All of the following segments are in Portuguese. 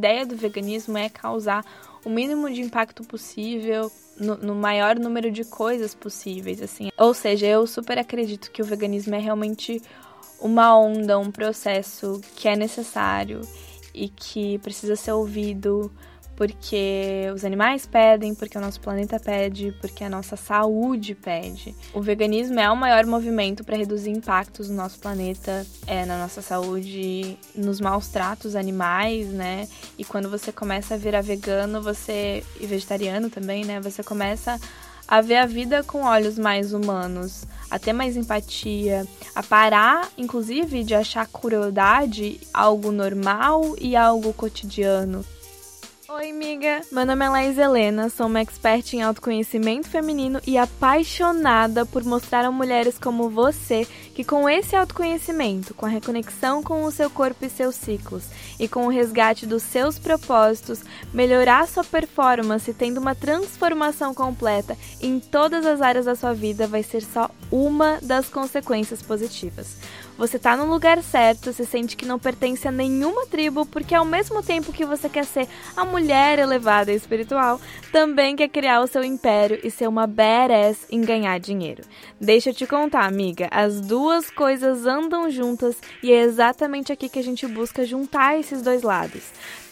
A ideia do veganismo é causar o mínimo de impacto possível no, no, maior número de coisas possíveis, assim. Ou seja, eu super acredito que o veganismo é realmente uma onda, um processo que é necessário e que precisa ser ouvido porque os animais pedem, porque o nosso planeta pede, porque a nossa saúde pede. O veganismo é o maior movimento para reduzir impactos no nosso planeta, é, na nossa saúde, nos maus tratos animais, né? E quando você começa a virar vegano, você e vegetariano também, né? Você começa a ver a vida com olhos mais humanos, a ter mais empatia, a parar, inclusive, de achar crueldade algo normal e algo cotidiano. Oi, amiga! Meu nome é Laís Helena, sou uma expert em autoconhecimento feminino e apaixonada por mostrar a mulheres como você que, com esse autoconhecimento, com a reconexão com o seu corpo e seus ciclos e com o resgate dos seus propósitos, melhorar sua performance tendo uma transformação completa em todas as áreas da sua vida vai ser só uma das consequências positivas. Você tá no lugar certo, se sente que não pertence a nenhuma tribo, porque ao mesmo tempo que você quer ser a mulher elevada e espiritual, também quer criar o seu império e ser uma badass em ganhar dinheiro. Deixa eu te contar, amiga, as duas coisas andam juntas e é exatamente aqui que a gente busca juntar esses dois lados.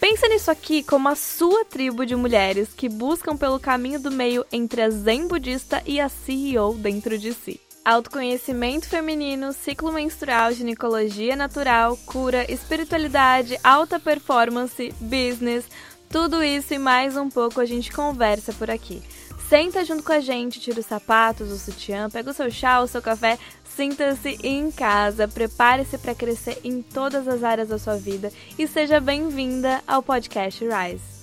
Pensa nisso aqui como a sua tribo de mulheres que buscam pelo caminho do meio entre a zen budista e a CEO dentro de si autoconhecimento feminino, ciclo menstrual, ginecologia natural, cura, espiritualidade, alta performance, business, tudo isso e mais um pouco a gente conversa por aqui. Senta junto com a gente, tira os sapatos, o sutiã, pega o seu chá, o seu café, sinta-se em casa, prepare-se para crescer em todas as áreas da sua vida e seja bem-vinda ao podcast Rise.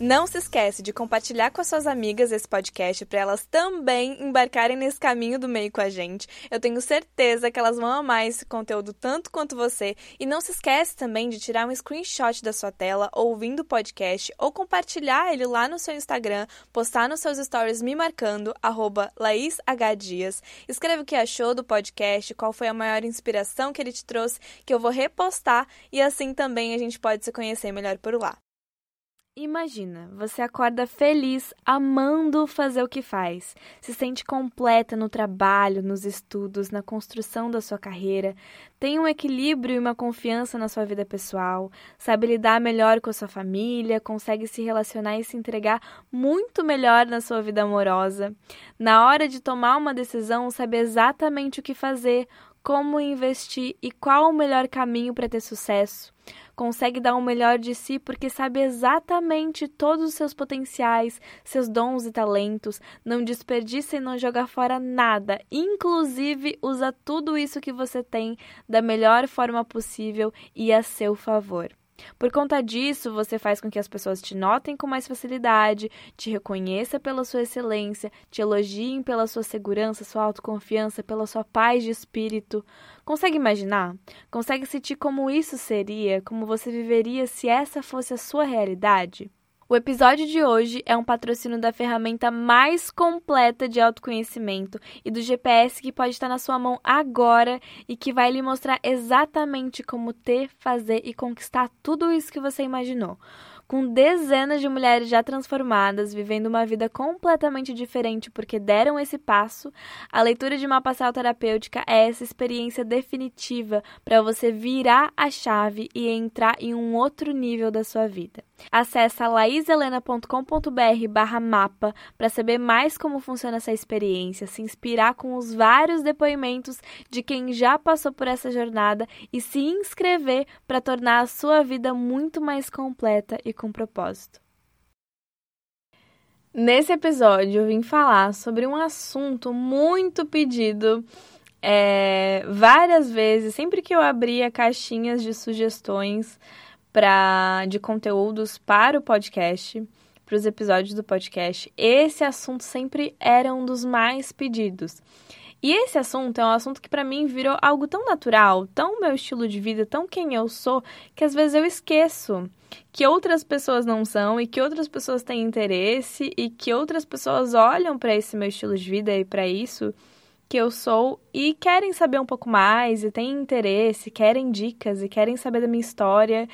Não se esquece de compartilhar com as suas amigas esse podcast para elas também embarcarem nesse caminho do meio com a gente. Eu tenho certeza que elas vão amar esse conteúdo tanto quanto você. E não se esquece também de tirar um screenshot da sua tela ouvindo o podcast ou compartilhar ele lá no seu Instagram, postar nos seus stories me marcando, arroba LaísHDias. Escreve o que achou do podcast, qual foi a maior inspiração que ele te trouxe, que eu vou repostar e assim também a gente pode se conhecer melhor por lá. Imagina, você acorda feliz, amando fazer o que faz, se sente completa no trabalho, nos estudos, na construção da sua carreira, tem um equilíbrio e uma confiança na sua vida pessoal, sabe lidar melhor com a sua família, consegue se relacionar e se entregar muito melhor na sua vida amorosa. Na hora de tomar uma decisão, sabe exatamente o que fazer, como investir e qual o melhor caminho para ter sucesso consegue dar o melhor de si porque sabe exatamente todos os seus potenciais, seus dons e talentos, não desperdiça e não joga fora nada, inclusive usa tudo isso que você tem da melhor forma possível e a seu favor. Por conta disso, você faz com que as pessoas te notem com mais facilidade, te reconheça pela sua excelência, te elogiem pela sua segurança, sua autoconfiança, pela sua paz de espírito. Consegue imaginar? Consegue sentir como isso seria, como você viveria se essa fosse a sua realidade? O episódio de hoje é um patrocínio da ferramenta mais completa de autoconhecimento e do GPS que pode estar na sua mão agora e que vai lhe mostrar exatamente como ter, fazer e conquistar tudo isso que você imaginou com dezenas de mulheres já transformadas, vivendo uma vida completamente diferente porque deram esse passo, a leitura de mapa astral terapêutica é essa experiência definitiva para você virar a chave e entrar em um outro nível da sua vida. Acesse laiselena.com.br barra mapa para saber mais como funciona essa experiência, se inspirar com os vários depoimentos de quem já passou por essa jornada e se inscrever para tornar a sua vida muito mais completa e com propósito. Nesse episódio eu vim falar sobre um assunto muito pedido é, várias vezes, sempre que eu abria caixinhas de sugestões pra, de conteúdos para o podcast, para os episódios do podcast, esse assunto sempre era um dos mais pedidos. E esse assunto é um assunto que para mim virou algo tão natural, tão meu estilo de vida, tão quem eu sou, que às vezes eu esqueço que outras pessoas não são e que outras pessoas têm interesse e que outras pessoas olham para esse meu estilo de vida e para isso que eu sou e querem saber um pouco mais e têm interesse, querem dicas e querem saber da minha história,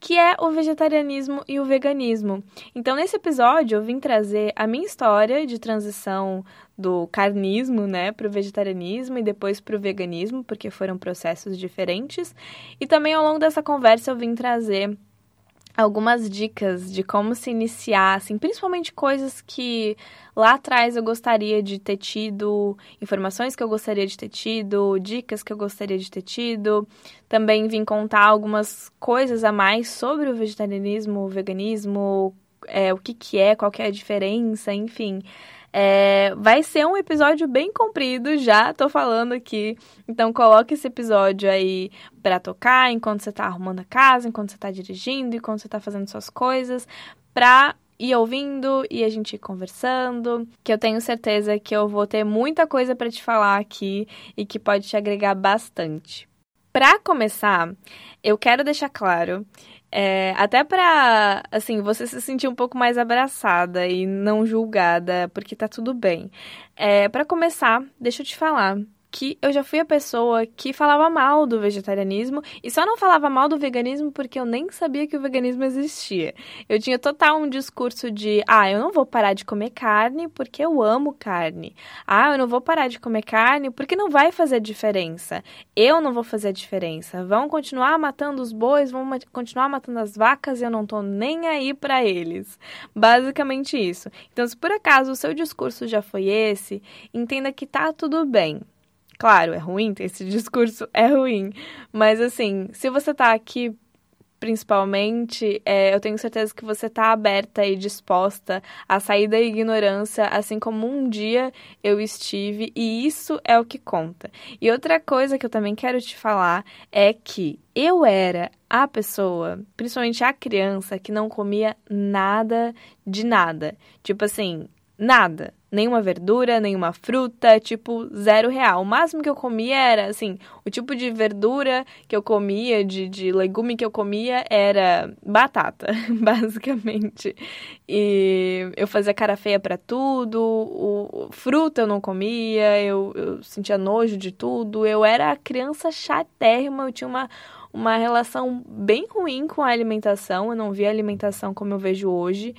que é o vegetarianismo e o veganismo. Então, nesse episódio, eu vim trazer a minha história de transição do carnismo, né, para o vegetarianismo e depois para o veganismo, porque foram processos diferentes. E também ao longo dessa conversa eu vim trazer algumas dicas de como se iniciar, assim, principalmente coisas que lá atrás eu gostaria de ter tido, informações que eu gostaria de ter tido, dicas que eu gostaria de ter tido. Também vim contar algumas coisas a mais sobre o vegetarianismo, o veganismo, é, o que, que é, qual que é a diferença, enfim. É, vai ser um episódio bem comprido, já tô falando aqui. Então coloque esse episódio aí para tocar enquanto você tá arrumando a casa, enquanto você tá dirigindo, enquanto você tá fazendo suas coisas, pra ir ouvindo e a gente ir conversando, que eu tenho certeza que eu vou ter muita coisa para te falar aqui e que pode te agregar bastante. Para começar, eu quero deixar claro é, até pra, assim, você se sentir um pouco mais abraçada e não julgada, porque tá tudo bem. É, para começar, deixa eu te falar que eu já fui a pessoa que falava mal do vegetarianismo e só não falava mal do veganismo porque eu nem sabia que o veganismo existia. Eu tinha total um discurso de: ah, eu não vou parar de comer carne porque eu amo carne. Ah, eu não vou parar de comer carne porque não vai fazer diferença. Eu não vou fazer diferença. Vão continuar matando os bois, vão continuar matando as vacas e eu não tô nem aí para eles. Basicamente isso. Então, se por acaso o seu discurso já foi esse, entenda que tá tudo bem Claro, é ruim, esse discurso é ruim. Mas assim, se você tá aqui principalmente, é, eu tenho certeza que você está aberta e disposta a sair da ignorância, assim como um dia eu estive, e isso é o que conta. E outra coisa que eu também quero te falar é que eu era a pessoa, principalmente a criança, que não comia nada de nada. Tipo assim, nada nenhuma verdura, nenhuma fruta, tipo, zero real. O máximo que eu comia era, assim, o tipo de verdura que eu comia, de, de legume que eu comia era batata, basicamente. E eu fazia cara feia para tudo, o, fruta eu não comia, eu, eu sentia nojo de tudo. Eu era criança chatérrima, eu tinha uma uma relação bem ruim com a alimentação. Eu não via a alimentação como eu vejo hoje.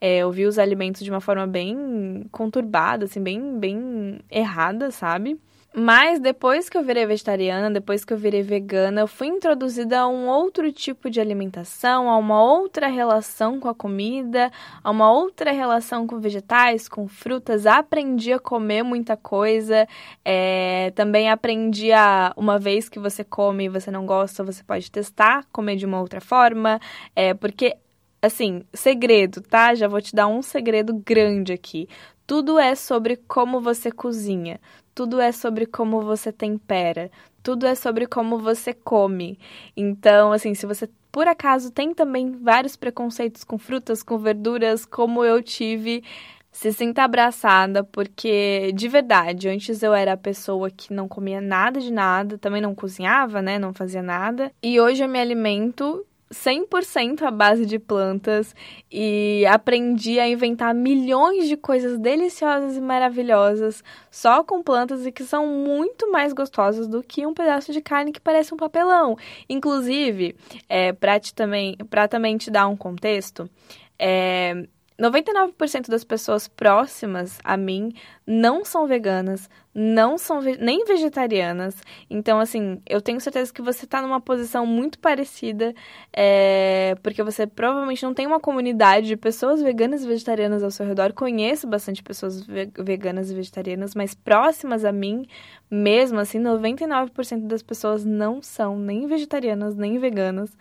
É, eu vi os alimentos de uma forma bem conturbada, assim, bem, bem errada, sabe? Mas depois que eu virei vegetariana, depois que eu virei vegana, eu fui introduzida a um outro tipo de alimentação, a uma outra relação com a comida, a uma outra relação com vegetais, com frutas. Aprendi a comer muita coisa. É, também aprendi a, uma vez que você come e você não gosta, você pode testar, comer de uma outra forma. É, porque assim, segredo, tá? Já vou te dar um segredo grande aqui. Tudo é sobre como você cozinha, tudo é sobre como você tempera, tudo é sobre como você come. Então, assim, se você por acaso tem também vários preconceitos com frutas, com verduras, como eu tive, se sinta abraçada, porque de verdade, antes eu era a pessoa que não comia nada de nada, também não cozinhava, né? Não fazia nada. E hoje eu me alimento 100% à base de plantas e aprendi a inventar milhões de coisas deliciosas e maravilhosas só com plantas e que são muito mais gostosas do que um pedaço de carne que parece um papelão. Inclusive, é, para também, também te dar um contexto, é, 99% das pessoas próximas a mim não são veganas, não são ve nem vegetarianas. Então, assim, eu tenho certeza que você está numa posição muito parecida, é, porque você provavelmente não tem uma comunidade de pessoas veganas e vegetarianas ao seu redor. Conheço bastante pessoas ve veganas e vegetarianas, mas próximas a mim, mesmo assim, 99% das pessoas não são nem vegetarianas nem veganas.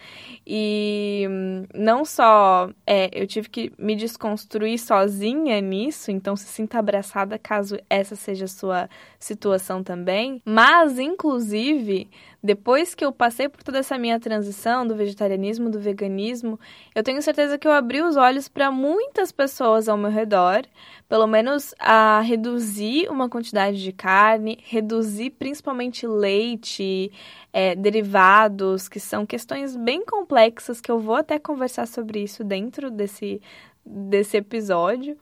E não só é, eu tive que me desconstruir sozinha nisso, então se sinta abraçada caso essa seja a sua situação também. Mas, inclusive, depois que eu passei por toda essa minha transição do vegetarianismo, do veganismo, eu tenho certeza que eu abri os olhos para muitas pessoas ao meu redor, pelo menos a reduzir uma quantidade de carne, reduzir principalmente leite, é, derivados, que são questões bem complexas que eu vou até conversar sobre isso dentro desse, desse episódio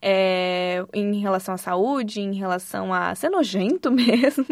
é, em relação à saúde, em relação a ser nojento mesmo.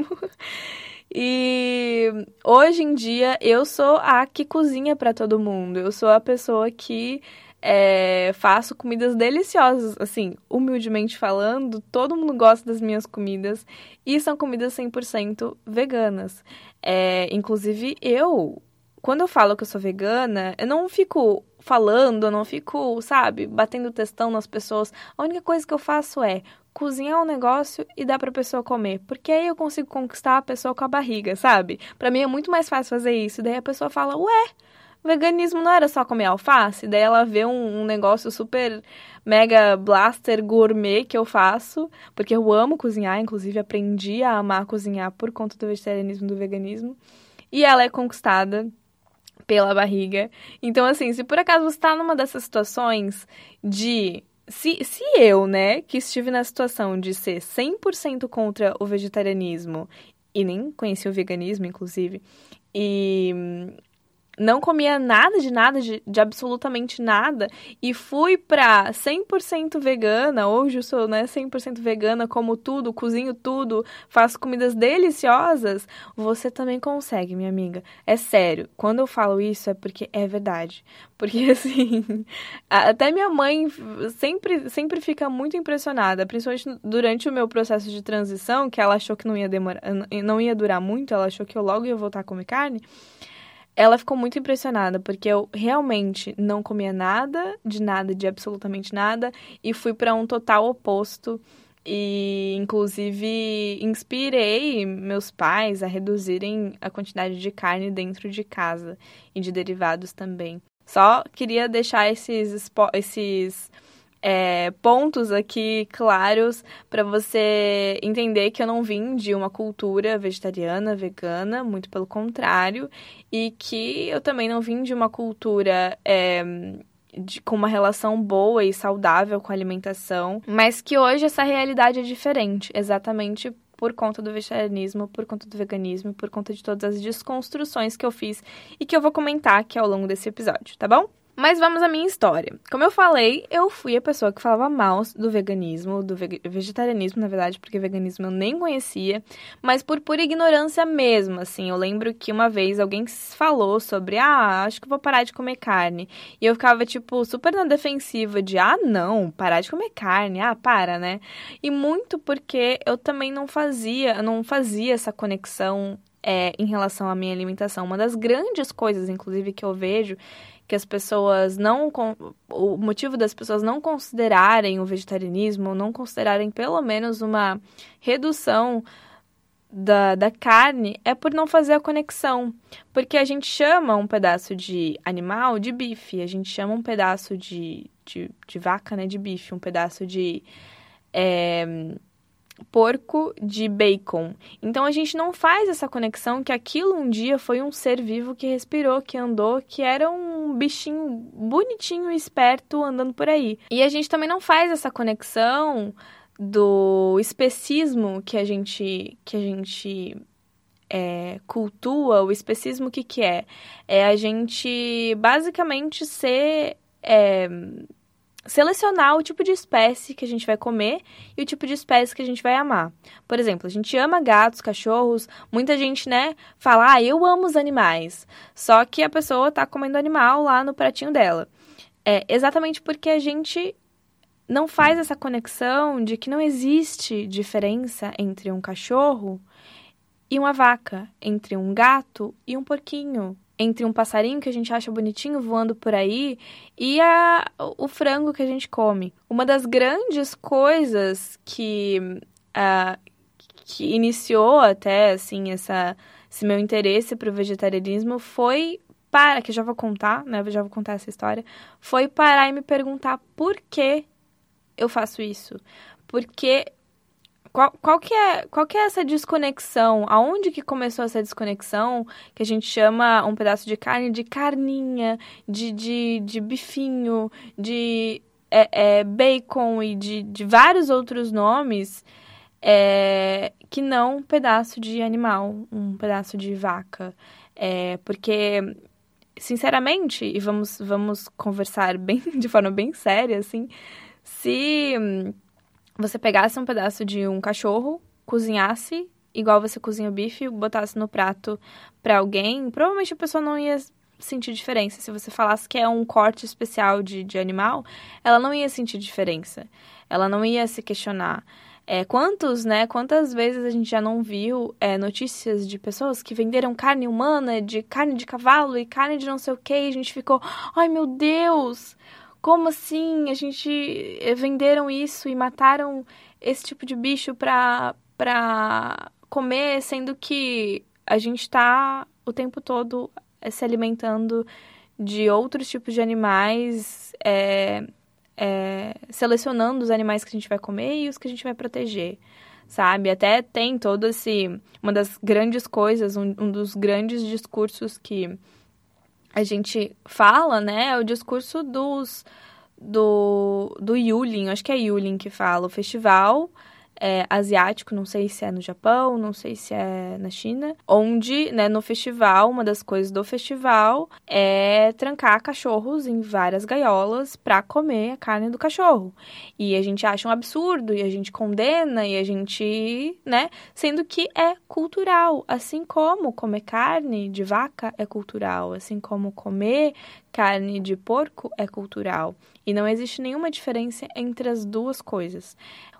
E hoje em dia eu sou a que cozinha para todo mundo. Eu sou a pessoa que é, faço comidas deliciosas. Assim, humildemente falando, todo mundo gosta das minhas comidas e são comidas 100% veganas. É, inclusive, eu, quando eu falo que eu sou vegana, eu não fico falando, eu não fico, sabe, batendo testão nas pessoas. A única coisa que eu faço é cozinhar um negócio e dar pra pessoa comer. Porque aí eu consigo conquistar a pessoa com a barriga, sabe? Para mim é muito mais fácil fazer isso. Daí a pessoa fala, ué, veganismo não era só comer alface? Daí ela vê um, um, negócio super mega blaster gourmet que eu faço, porque eu amo cozinhar, inclusive aprendi a amar cozinhar por conta do vegetarianismo e do veganismo. E ela é conquistada pela barriga. Então, assim, se por acaso você está numa dessas situações de. Se, se eu, né, que estive na situação de ser 100% contra o vegetarianismo e nem conheci o veganismo, inclusive, e não comia nada de nada, de, de absolutamente nada, e fui pra 100% vegana, hoje eu sou né, 100% vegana, como tudo, cozinho tudo, faço comidas deliciosas, você também consegue, minha amiga. É sério, quando eu falo isso é porque é verdade. Porque, assim, até minha mãe sempre, sempre fica muito impressionada, principalmente durante o meu processo de transição, que ela achou que não ia, demorar, não ia durar muito, ela achou que eu logo ia voltar a comer carne ela ficou muito impressionada, porque eu realmente não comia nada, de nada, de absolutamente nada, e fui para um total oposto. E, inclusive, inspirei meus pais a reduzirem a quantidade de carne dentro de casa e de derivados também. Só queria deixar esses, esses é, pontos aqui claros para você entender que eu não vim de uma cultura vegetariana, vegana, muito pelo contrário, e que eu também não vim de uma cultura. É, de, com uma relação boa e saudável com a alimentação, mas que hoje essa realidade é diferente, exatamente por conta do vegetarianismo, por conta do veganismo, por conta de todas as desconstruções que eu fiz e que eu vou comentar aqui ao longo desse episódio, tá bom? Mas vamos à minha história. Como eu falei, eu fui a pessoa que falava mal do veganismo, do vegetarianismo, na verdade, porque veganismo eu nem conhecia, mas por pura ignorância mesmo, assim. Eu lembro que uma vez alguém falou sobre, ah, acho que vou parar de comer carne. E eu ficava, tipo, super na defensiva de, ah, não, parar de comer carne, ah, para, né? E muito porque eu também não fazia, não fazia essa conexão é, em relação à minha alimentação. Uma das grandes coisas, inclusive, que eu vejo que as pessoas não. O motivo das pessoas não considerarem o vegetarianismo, não considerarem pelo menos uma redução da, da carne, é por não fazer a conexão. Porque a gente chama um pedaço de animal de bife, a gente chama um pedaço de, de, de vaca, né, de bife, um pedaço de. É, porco de bacon. Então a gente não faz essa conexão que aquilo um dia foi um ser vivo que respirou, que andou, que era um bichinho bonitinho esperto andando por aí. E a gente também não faz essa conexão do especismo que a gente que a gente é, cultua, o especismo o que que é? É a gente basicamente ser é, selecionar o tipo de espécie que a gente vai comer e o tipo de espécie que a gente vai amar. Por exemplo, a gente ama gatos, cachorros, muita gente, né, fala, ah, eu amo os animais. Só que a pessoa tá comendo animal lá no pratinho dela. É exatamente porque a gente não faz essa conexão de que não existe diferença entre um cachorro e uma vaca, entre um gato e um porquinho, entre um passarinho que a gente acha bonitinho voando por aí e a, o frango que a gente come. Uma das grandes coisas que, uh, que iniciou até assim essa, esse meu interesse para o vegetarianismo foi para que já vou contar, né? Já vou contar essa história. Foi parar e me perguntar por que eu faço isso. Porque qual, qual, que é, qual que é essa desconexão? Aonde que começou essa desconexão que a gente chama um pedaço de carne de carninha, de, de, de bifinho, de é, é, bacon e de, de vários outros nomes é, que não um pedaço de animal, um pedaço de vaca. É, porque, sinceramente, e vamos, vamos conversar bem de forma bem séria, assim, se você pegasse um pedaço de um cachorro, cozinhasse igual você cozinha o bife, botasse no prato para alguém, provavelmente a pessoa não ia sentir diferença. Se você falasse que é um corte especial de, de animal, ela não ia sentir diferença. Ela não ia se questionar. É, quantos, né? Quantas vezes a gente já não viu é, notícias de pessoas que venderam carne humana, de carne de cavalo e carne de não sei o que, e a gente ficou, ai meu Deus, como assim? A gente eh, venderam isso e mataram esse tipo de bicho pra, pra comer, sendo que a gente tá o tempo todo eh, se alimentando de outros tipos de animais. É, é, selecionando os animais que a gente vai comer e os que a gente vai proteger, sabe? Até tem todo esse. Uma das grandes coisas, um, um dos grandes discursos que a gente fala, né? É o discurso dos. Do, do Yulin, acho que é Yulin que fala, o festival é, asiático, não sei se é no Japão, não sei se é na China, onde, né, no festival, uma das coisas do festival é trancar cachorros em várias gaiolas para comer a carne do cachorro. E a gente acha um absurdo e a gente condena e a gente, né, sendo que é cultural, assim como comer carne de vaca é cultural, assim como comer carne de porco é cultural. E não existe nenhuma diferença entre as duas coisas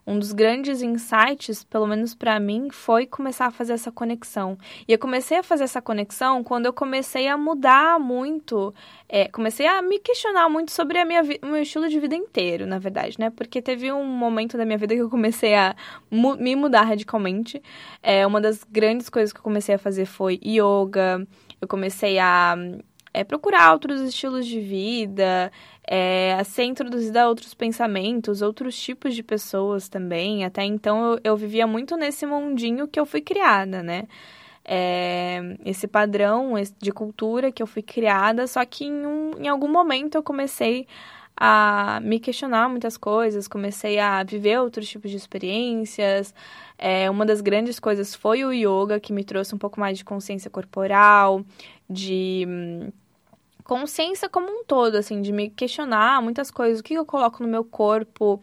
um dos grandes insights, pelo menos para mim, foi começar a fazer essa conexão. E eu comecei a fazer essa conexão quando eu comecei a mudar muito, é, comecei a me questionar muito sobre a minha o meu estilo de vida inteiro, na verdade, né? Porque teve um momento da minha vida que eu comecei a mu me mudar radicalmente. É, uma das grandes coisas que eu comecei a fazer foi yoga. Eu comecei a é, procurar outros estilos de vida, é, ser introduzida a outros pensamentos, outros tipos de pessoas também. Até então eu, eu vivia muito nesse mundinho que eu fui criada, né? É, esse padrão de cultura que eu fui criada, só que em, um, em algum momento eu comecei a me questionar muitas coisas, comecei a viver outros tipos de experiências. É, uma das grandes coisas foi o yoga, que me trouxe um pouco mais de consciência corporal, de hum, consciência como um todo, assim, de me questionar muitas coisas. O que eu coloco no meu corpo,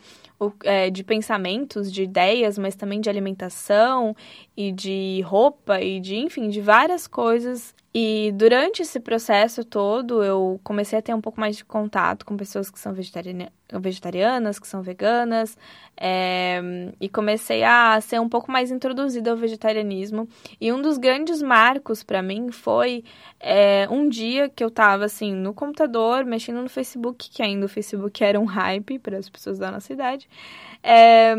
de pensamentos, de ideias, mas também de alimentação e de roupa e de, enfim, de várias coisas. E durante esse processo todo, eu comecei a ter um pouco mais de contato com pessoas que são vegetarianas que são veganas, é, e comecei a ser um pouco mais introduzida ao vegetarianismo. E um dos grandes marcos para mim foi é, um dia que eu tava assim no computador, mexendo no Facebook, que ainda o Facebook era um hype para as pessoas da nossa idade. É,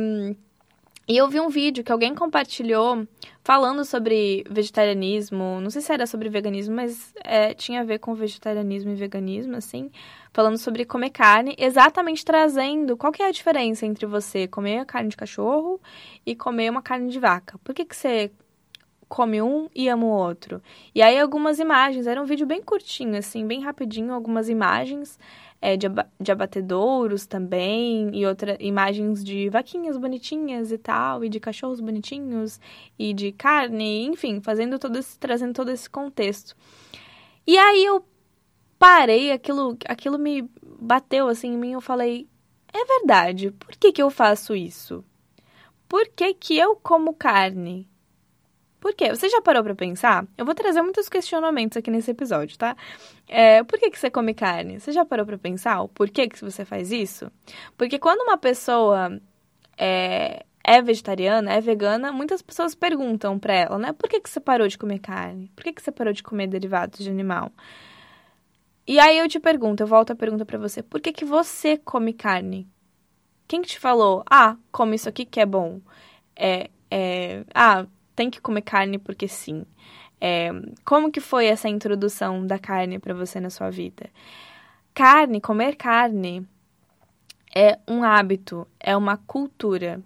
e eu vi um vídeo que alguém compartilhou falando sobre vegetarianismo. Não sei se era sobre veganismo, mas é, tinha a ver com vegetarianismo e veganismo, assim. Falando sobre comer carne, exatamente trazendo qual que é a diferença entre você comer carne de cachorro e comer uma carne de vaca. Por que, que você come um e ama o outro? E aí algumas imagens, era um vídeo bem curtinho, assim, bem rapidinho, algumas imagens é, de, de abatedouros também, e outras imagens de vaquinhas bonitinhas e tal, e de cachorros bonitinhos, e de carne, enfim, fazendo todo esse, trazendo todo esse contexto. E aí eu parei, aquilo, aquilo me bateu assim em mim, eu falei, é verdade, por que, que eu faço isso? Por que, que eu como carne? Por quê? Você já parou para pensar? Eu vou trazer muitos questionamentos aqui nesse episódio, tá? É, por que, que você come carne? Você já parou para pensar o porquê que você faz isso? Porque quando uma pessoa é, é vegetariana, é vegana, muitas pessoas perguntam para ela, né? Por que, que você parou de comer carne? Por que, que você parou de comer derivados de animal? E aí eu te pergunto, eu volto a pergunta para você, por que, que você come carne? Quem que te falou, ah, come isso aqui que é bom? É, é, ah, tem que comer carne porque sim. É, como que foi essa introdução da carne para você na sua vida? Carne, comer carne é um hábito, é uma cultura.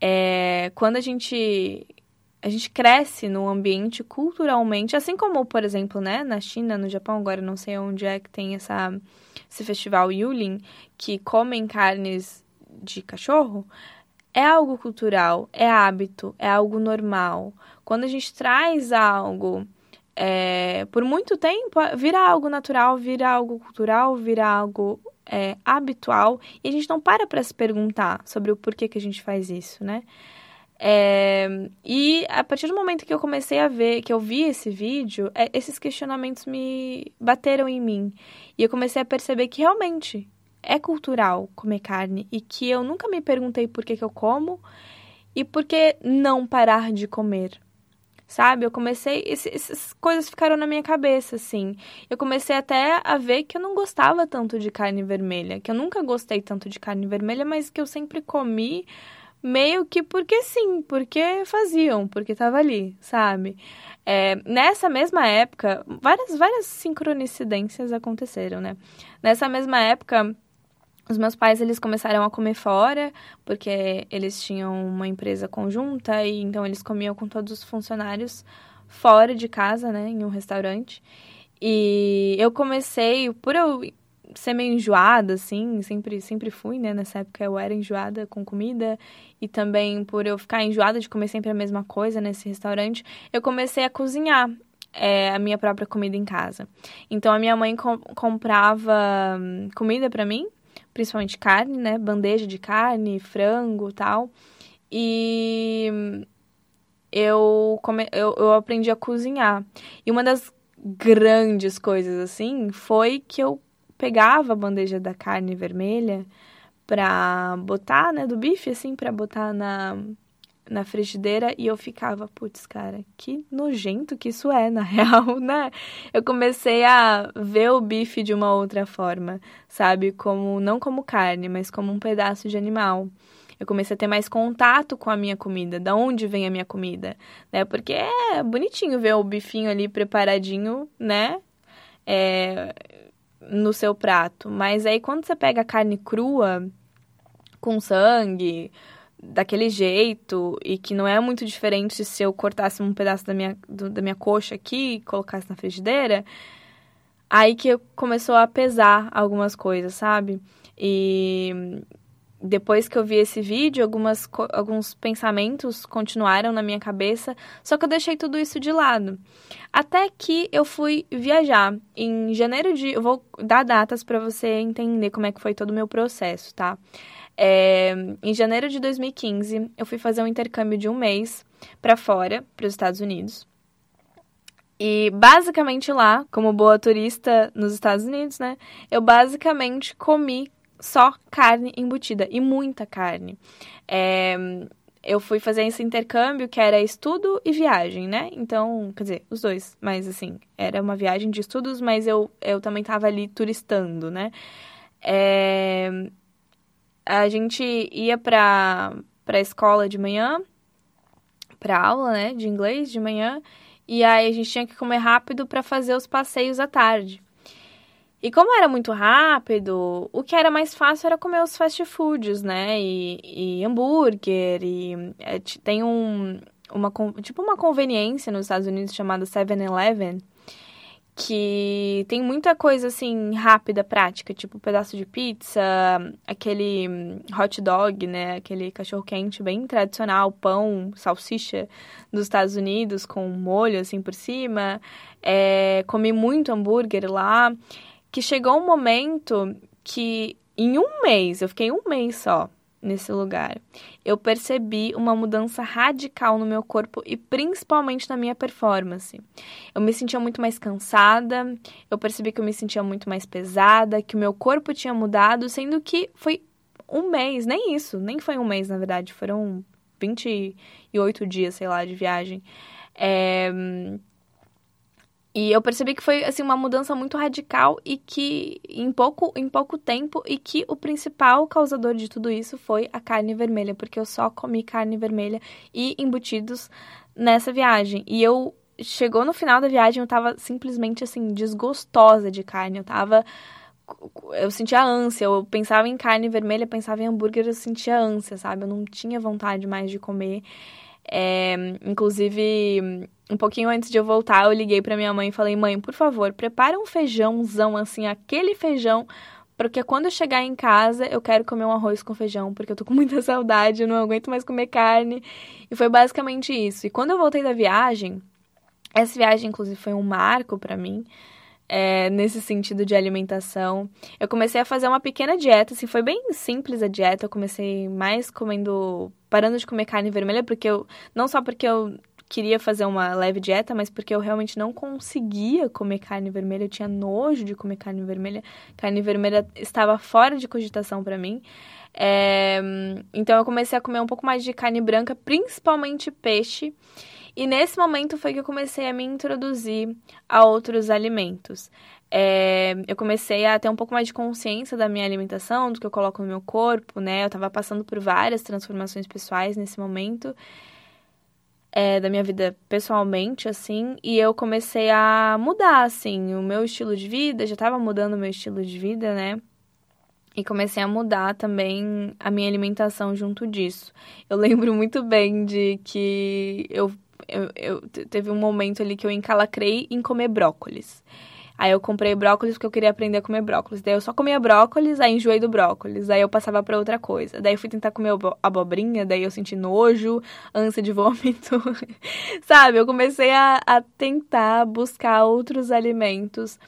É, quando a gente a gente cresce no ambiente culturalmente, assim como, por exemplo, né, na China, no Japão, agora não sei onde é que tem essa, esse festival Yulin, que comem carnes de cachorro, é algo cultural, é hábito, é algo normal. Quando a gente traz algo é, por muito tempo, vira algo natural, vira algo cultural, vira algo é, habitual e a gente não para para se perguntar sobre o porquê que a gente faz isso, né? É, e a partir do momento que eu comecei a ver, que eu vi esse vídeo, é, esses questionamentos me bateram em mim. E eu comecei a perceber que realmente é cultural comer carne e que eu nunca me perguntei por que, que eu como e por que não parar de comer. Sabe? Eu comecei. essas coisas ficaram na minha cabeça, assim. Eu comecei até a ver que eu não gostava tanto de carne vermelha. Que eu nunca gostei tanto de carne vermelha, mas que eu sempre comi meio que porque sim, porque faziam, porque tava ali, sabe? É, nessa mesma época, várias, várias sincronicidências aconteceram, né? Nessa mesma época, os meus pais eles começaram a comer fora, porque eles tinham uma empresa conjunta e então eles comiam com todos os funcionários fora de casa, né, em um restaurante. E eu comecei, por eu ser meio enjoada, assim, sempre, sempre fui, né? Nessa época eu era enjoada com comida e também por eu ficar enjoada de comer sempre a mesma coisa nesse restaurante, eu comecei a cozinhar é, a minha própria comida em casa. Então a minha mãe com comprava hum, comida para mim, principalmente carne, né? Bandeja de carne, frango, tal. E eu, come... eu, eu aprendi a cozinhar. E uma das grandes coisas assim foi que eu pegava a bandeja da carne vermelha pra botar, né, do bife, assim, pra botar na, na frigideira e eu ficava, putz, cara, que nojento que isso é, na real, né? Eu comecei a ver o bife de uma outra forma, sabe? Como, não como carne, mas como um pedaço de animal. Eu comecei a ter mais contato com a minha comida, da onde vem a minha comida, né? Porque é bonitinho ver o bifinho ali preparadinho, né? É, no seu prato. Mas aí quando você pega a carne crua, com sangue, daquele jeito, e que não é muito diferente se eu cortasse um pedaço da minha, do, da minha coxa aqui e colocasse na frigideira, aí que começou a pesar algumas coisas, sabe? E depois que eu vi esse vídeo, algumas, alguns pensamentos continuaram na minha cabeça, só que eu deixei tudo isso de lado. Até que eu fui viajar. Em janeiro de. Eu vou dar datas para você entender como é que foi todo o meu processo, tá? É, em janeiro de 2015, eu fui fazer um intercâmbio de um mês para fora, para os Estados Unidos. E basicamente lá, como boa turista nos Estados Unidos, né? Eu basicamente comi só carne embutida e muita carne. É, eu fui fazer esse intercâmbio que era estudo e viagem, né? Então, quer dizer, os dois, mas assim, era uma viagem de estudos, mas eu, eu também tava ali turistando, né? É, a gente ia pra, pra escola de manhã, pra aula, né, de inglês de manhã, e aí a gente tinha que comer rápido para fazer os passeios à tarde. E como era muito rápido, o que era mais fácil era comer os fast foods, né? E, e hambúrguer, e é, tem um, uma, tipo uma conveniência nos Estados Unidos chamada 7-Eleven, que tem muita coisa assim rápida, prática, tipo um pedaço de pizza, aquele hot dog, né, aquele cachorro quente bem tradicional, pão, salsicha dos Estados Unidos com molho assim por cima. É, comi muito hambúrguer lá que chegou um momento que em um mês, eu fiquei um mês só nesse lugar, eu percebi uma mudança radical no meu corpo e principalmente na minha performance. Eu me sentia muito mais cansada, eu percebi que eu me sentia muito mais pesada, que o meu corpo tinha mudado, sendo que foi um mês, nem isso, nem foi um mês na verdade, foram 28 dias, sei lá, de viagem. É, e eu percebi que foi assim uma mudança muito radical e que em pouco em pouco tempo e que o principal causador de tudo isso foi a carne vermelha, porque eu só comi carne vermelha e embutidos nessa viagem. E eu chegou no final da viagem, eu tava simplesmente assim desgostosa de carne, eu tava eu sentia ânsia, eu pensava em carne vermelha, pensava em hambúrguer, eu sentia ânsia, sabe? Eu não tinha vontade mais de comer. É, inclusive, um pouquinho antes de eu voltar, eu liguei para minha mãe e falei: "Mãe, por favor, prepara um feijãozão assim, aquele feijão, porque quando eu chegar em casa, eu quero comer um arroz com feijão, porque eu tô com muita saudade, eu não aguento mais comer carne". E foi basicamente isso. E quando eu voltei da viagem, essa viagem inclusive foi um marco para mim. É, nesse sentido de alimentação. Eu comecei a fazer uma pequena dieta, assim, foi bem simples a dieta. Eu comecei mais comendo parando de comer carne vermelha, porque eu. Não só porque eu queria fazer uma leve dieta, mas porque eu realmente não conseguia comer carne vermelha, eu tinha nojo de comer carne vermelha. Carne vermelha estava fora de cogitação para mim. É, então eu comecei a comer um pouco mais de carne branca, principalmente peixe. E nesse momento foi que eu comecei a me introduzir a outros alimentos. É, eu comecei a ter um pouco mais de consciência da minha alimentação, do que eu coloco no meu corpo, né? Eu tava passando por várias transformações pessoais nesse momento é, da minha vida pessoalmente, assim, e eu comecei a mudar, assim, o meu estilo de vida, já estava mudando o meu estilo de vida, né? E comecei a mudar também a minha alimentação junto disso. Eu lembro muito bem de que eu, eu, eu teve um momento ali que eu encalacrei em comer brócolis. Aí eu comprei brócolis porque eu queria aprender a comer brócolis. Daí eu só comia brócolis, aí enjoei do brócolis. Daí eu passava para outra coisa. Daí eu fui tentar comer abobrinha, daí eu senti nojo, ânsia de vômito. Sabe? Eu comecei a, a tentar buscar outros alimentos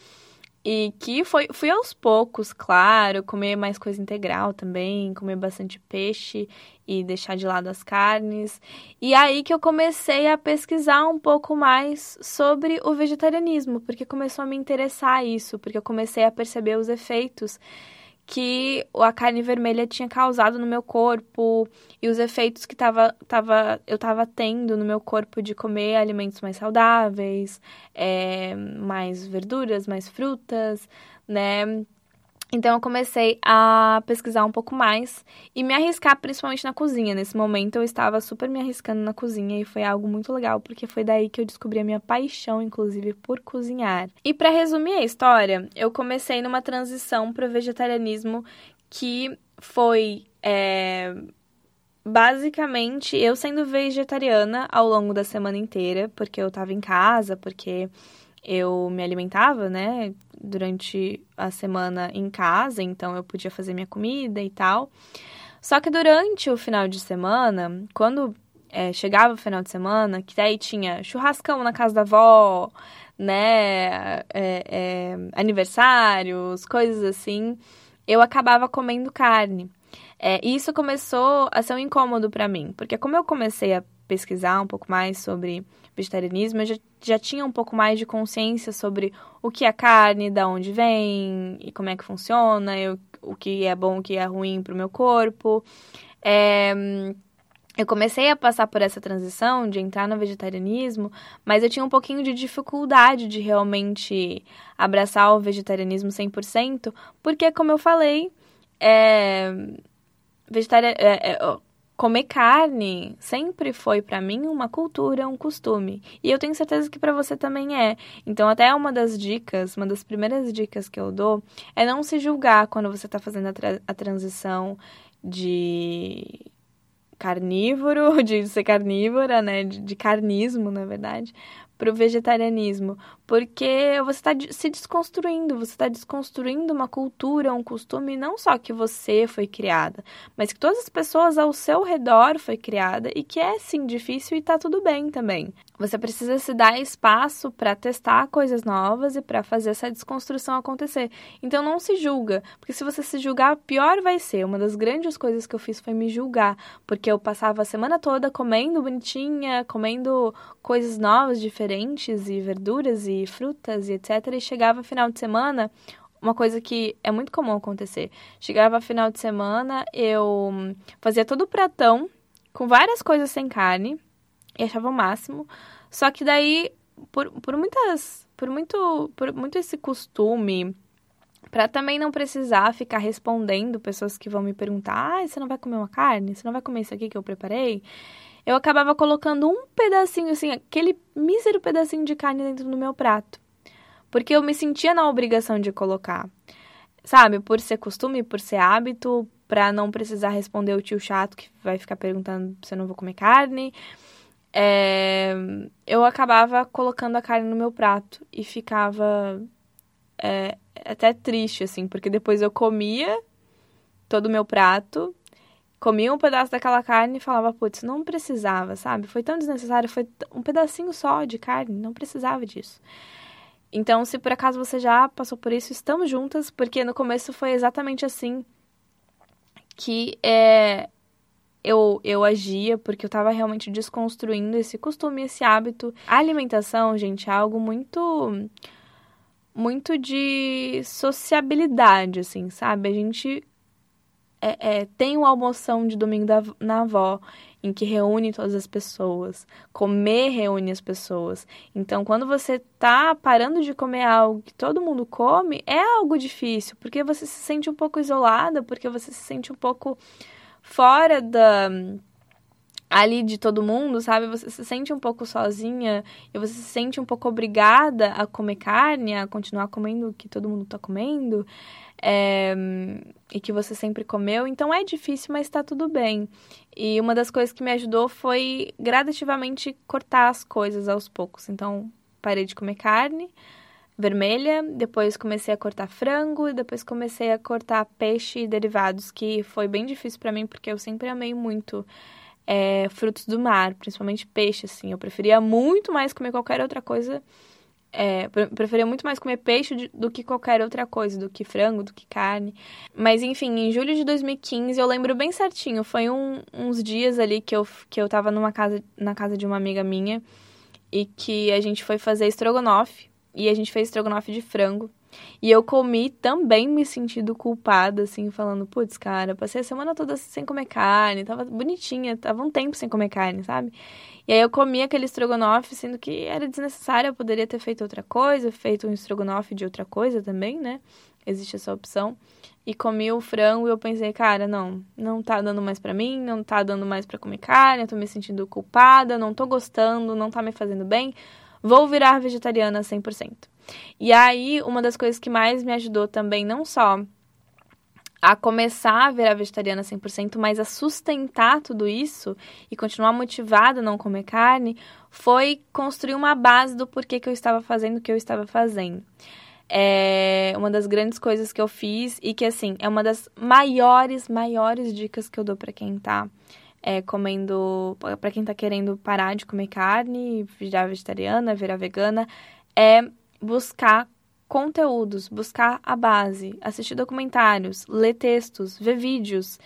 e que foi, fui aos poucos, claro, comer mais coisa integral também, comer bastante peixe e deixar de lado as carnes. E aí que eu comecei a pesquisar um pouco mais sobre o vegetarianismo, porque começou a me interessar isso, porque eu comecei a perceber os efeitos que a carne vermelha tinha causado no meu corpo e os efeitos que tava, tava, eu estava tendo no meu corpo de comer alimentos mais saudáveis, é, mais verduras, mais frutas, né? Então eu comecei a pesquisar um pouco mais e me arriscar principalmente na cozinha. Nesse momento eu estava super me arriscando na cozinha e foi algo muito legal, porque foi daí que eu descobri a minha paixão, inclusive, por cozinhar. E para resumir a história, eu comecei numa transição para o vegetarianismo que foi é, basicamente eu sendo vegetariana ao longo da semana inteira, porque eu estava em casa, porque eu me alimentava, né, durante a semana em casa, então eu podia fazer minha comida e tal. Só que durante o final de semana, quando é, chegava o final de semana, que daí tinha churrascão na casa da avó, né, é, é, aniversários, coisas assim, eu acabava comendo carne. É, e isso começou a ser um incômodo para mim, porque como eu comecei a pesquisar um pouco mais sobre vegetarianismo, eu já, já tinha um pouco mais de consciência sobre o que é carne, da onde vem e como é que funciona, eu, o que é bom, o que é ruim para o meu corpo. É, eu comecei a passar por essa transição de entrar no vegetarianismo, mas eu tinha um pouquinho de dificuldade de realmente abraçar o vegetarianismo 100%, porque, como eu falei, é, vegetariano, é, é, comer carne sempre foi para mim uma cultura, um costume. E eu tenho certeza que para você também é. Então, até uma das dicas, uma das primeiras dicas que eu dou é não se julgar quando você está fazendo a, tra a transição de carnívoro, de ser carnívora, né, de, de carnismo, na verdade, para o vegetarianismo, porque você está se desconstruindo, você está desconstruindo uma cultura, um costume, não só que você foi criada, mas que todas as pessoas ao seu redor foi criada e que é sim difícil e tá tudo bem também. Você precisa se dar espaço para testar coisas novas e para fazer essa desconstrução acontecer. Então não se julga, porque se você se julgar, pior vai ser. Uma das grandes coisas que eu fiz foi me julgar, porque eu passava a semana toda comendo bonitinha, comendo coisas novas, diferentes e verduras e frutas e etc. E chegava final de semana, uma coisa que é muito comum acontecer. Chegava final de semana, eu fazia todo o pratão com várias coisas sem carne e achava o máximo. Só que daí, por, por muitas. Por muito, por muito esse costume, para também não precisar ficar respondendo pessoas que vão me perguntar: ah, você não vai comer uma carne? Você não vai comer isso aqui que eu preparei? eu acabava colocando um pedacinho, assim, aquele mísero pedacinho de carne dentro do meu prato. Porque eu me sentia na obrigação de colocar. Sabe, por ser costume, por ser hábito, para não precisar responder o tio chato que vai ficar perguntando se eu não vou comer carne. É, eu acabava colocando a carne no meu prato e ficava é, até triste, assim, porque depois eu comia todo o meu prato comia um pedaço daquela carne e falava, putz, não precisava, sabe? Foi tão desnecessário, foi um pedacinho só de carne, não precisava disso. Então, se por acaso você já passou por isso, estamos juntas, porque no começo foi exatamente assim que é, eu, eu agia, porque eu tava realmente desconstruindo esse costume, esse hábito. A alimentação, gente, é algo muito. Muito de sociabilidade, assim, sabe? A gente é, é, tem o almoção de domingo da, na avó, em que reúne todas as pessoas. Comer reúne as pessoas. Então, quando você tá parando de comer algo que todo mundo come, é algo difícil, porque você se sente um pouco isolada, porque você se sente um pouco fora da ali de todo mundo, sabe? Você se sente um pouco sozinha e você se sente um pouco obrigada a comer carne, a continuar comendo o que todo mundo tá comendo é, e que você sempre comeu. Então é difícil, mas tá tudo bem. E uma das coisas que me ajudou foi gradativamente cortar as coisas aos poucos. Então parei de comer carne vermelha, depois comecei a cortar frango e depois comecei a cortar peixe e derivados, que foi bem difícil para mim porque eu sempre amei muito é, frutos do mar, principalmente peixe, assim. Eu preferia muito mais comer qualquer outra coisa. É, preferia muito mais comer peixe do que qualquer outra coisa, do que frango, do que carne. Mas enfim, em julho de 2015, eu lembro bem certinho, foi um, uns dias ali que eu, que eu tava numa casa, na casa de uma amiga minha e que a gente foi fazer estrogonofe. E a gente fez estrogonofe de frango. E eu comi também me sentindo culpada, assim, falando, putz, cara, passei a semana toda sem comer carne, tava bonitinha, tava um tempo sem comer carne, sabe? E aí eu comi aquele estrogonofe, sendo que era desnecessário, eu poderia ter feito outra coisa, feito um estrogonofe de outra coisa também, né? Existe essa opção. E comi o frango e eu pensei, cara, não, não tá dando mais para mim, não tá dando mais para comer carne, eu tô me sentindo culpada, não tô gostando, não tá me fazendo bem. Vou virar vegetariana 100%. E aí, uma das coisas que mais me ajudou também, não só a começar a virar vegetariana 100%, mas a sustentar tudo isso e continuar motivada a não comer carne, foi construir uma base do porquê que eu estava fazendo o que eu estava fazendo. É uma das grandes coisas que eu fiz e que, assim, é uma das maiores, maiores dicas que eu dou para quem tá é, comendo, para quem tá querendo parar de comer carne, virar vegetariana, virar vegana, é buscar conteúdos, buscar a base, assistir documentários, ler textos, ver vídeos,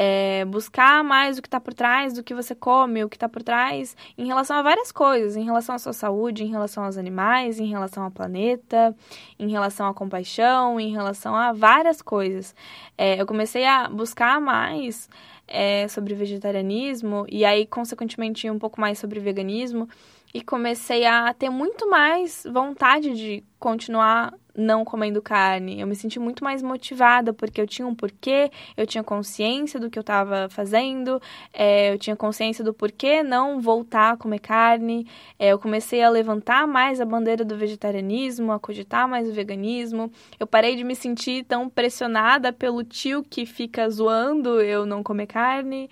é, buscar mais o que está por trás do que você come, o que está por trás em relação a várias coisas, em relação à sua saúde, em relação aos animais, em relação ao planeta, em relação à compaixão, em relação a várias coisas. É, eu comecei a buscar mais é, sobre vegetarianismo e aí, consequentemente, um pouco mais sobre veganismo e comecei a ter muito mais vontade de continuar não comendo carne. Eu me senti muito mais motivada porque eu tinha um porquê, eu tinha consciência do que eu estava fazendo, é, eu tinha consciência do porquê não voltar a comer carne. É, eu comecei a levantar mais a bandeira do vegetarianismo, a cogitar mais o veganismo. Eu parei de me sentir tão pressionada pelo tio que fica zoando eu não comer carne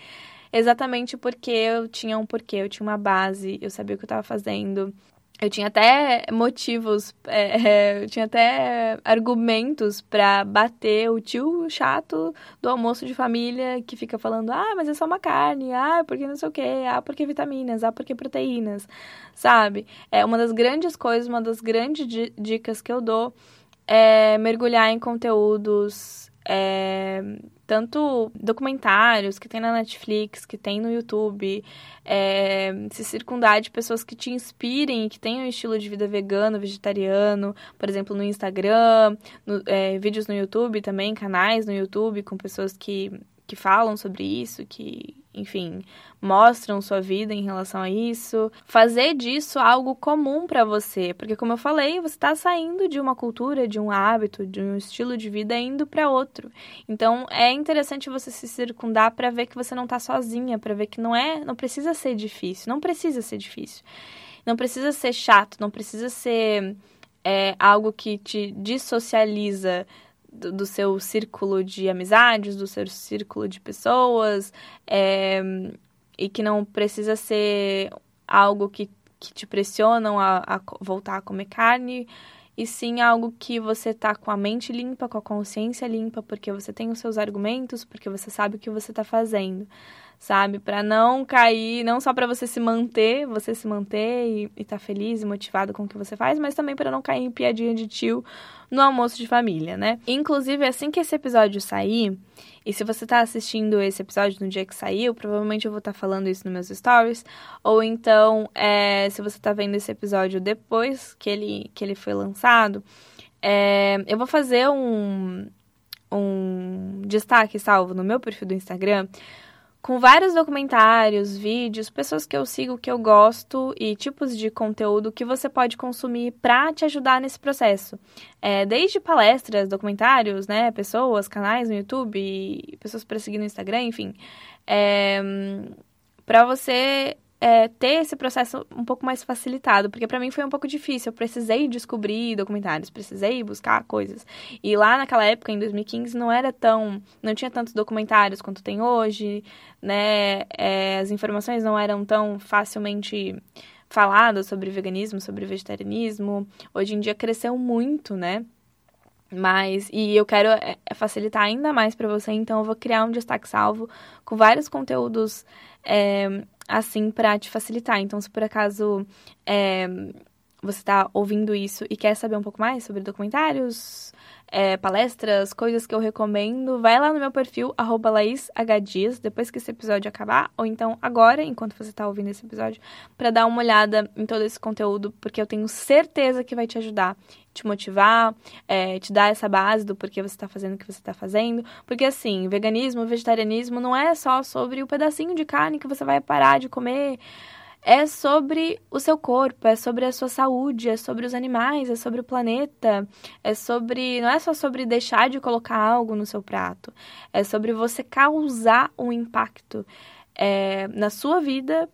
exatamente porque eu tinha um porquê, eu tinha uma base, eu sabia o que eu estava fazendo. Eu tinha até motivos, é, é, eu tinha até argumentos para bater o tio chato do almoço de família que fica falando: ah, mas é só uma carne, ah, porque não sei o quê, ah, porque vitaminas, ah, porque proteínas, sabe? É uma das grandes coisas, uma das grandes dicas que eu dou é mergulhar em conteúdos é, tanto documentários que tem na Netflix, que tem no YouTube, é, se circundar de pessoas que te inspirem, que tenham um estilo de vida vegano, vegetariano, por exemplo, no Instagram, no, é, vídeos no YouTube também, canais no YouTube com pessoas que, que falam sobre isso, que enfim, mostram sua vida em relação a isso. Fazer disso algo comum para você, porque como eu falei, você está saindo de uma cultura, de um hábito, de um estilo de vida indo para outro. Então, é interessante você se circundar para ver que você não está sozinha, para ver que não é, não precisa ser difícil, não precisa ser difícil. Não precisa ser chato, não precisa ser é, algo que te dissocializa do, do, seu círculo de amizades, do seu círculo de pessoas, é, e que não precisa ser algo que, que te pressionam a, a voltar a comer carne, e sim algo que você tá com a mente limpa, com a consciência limpa, porque você tem os seus argumentos, porque você sabe o que você tá fazendo, sabe? Para não cair, não só para você se manter, você se manter e, e tá feliz e motivado com o que você faz, mas também para não cair em piadinha de tio no almoço de família, né? Inclusive, assim que esse episódio sair, e se você tá assistindo esse episódio no dia que saiu, provavelmente eu vou estar tá falando isso nos meus stories, ou então, é, se você tá vendo esse episódio depois que ele, que ele foi lançado, é, eu vou fazer um, um destaque salvo no meu perfil do Instagram com vários documentários, vídeos, pessoas que eu sigo, que eu gosto e tipos de conteúdo que você pode consumir para te ajudar nesse processo. É, desde palestras, documentários, né, pessoas, canais no YouTube, pessoas para seguir no Instagram, enfim. É, para você é, ter esse processo um pouco mais facilitado, porque para mim foi um pouco difícil. Eu precisei descobrir documentários, precisei buscar coisas. E lá naquela época, em 2015, não era tão. não tinha tantos documentários quanto tem hoje, né? É, as informações não eram tão facilmente faladas sobre veganismo, sobre vegetarianismo. Hoje em dia cresceu muito, né? Mas, e eu quero é, é facilitar ainda mais para você, então eu vou criar um destaque salvo com vários conteúdos é, assim para te facilitar. Então, se por acaso é, você está ouvindo isso e quer saber um pouco mais sobre documentários, é, palestras, coisas que eu recomendo, vai lá no meu perfil, arroba LaísHDias, depois que esse episódio acabar, ou então agora, enquanto você está ouvindo esse episódio, para dar uma olhada em todo esse conteúdo, porque eu tenho certeza que vai te ajudar, te motivar, é, te dar essa base do porquê você está fazendo o que você está fazendo. Porque assim, veganismo, vegetarianismo não é só sobre o pedacinho de carne que você vai parar de comer é sobre o seu corpo, é sobre a sua saúde, é sobre os animais, é sobre o planeta, é sobre. Não é só sobre deixar de colocar algo no seu prato, é sobre você causar um impacto é, na sua vida,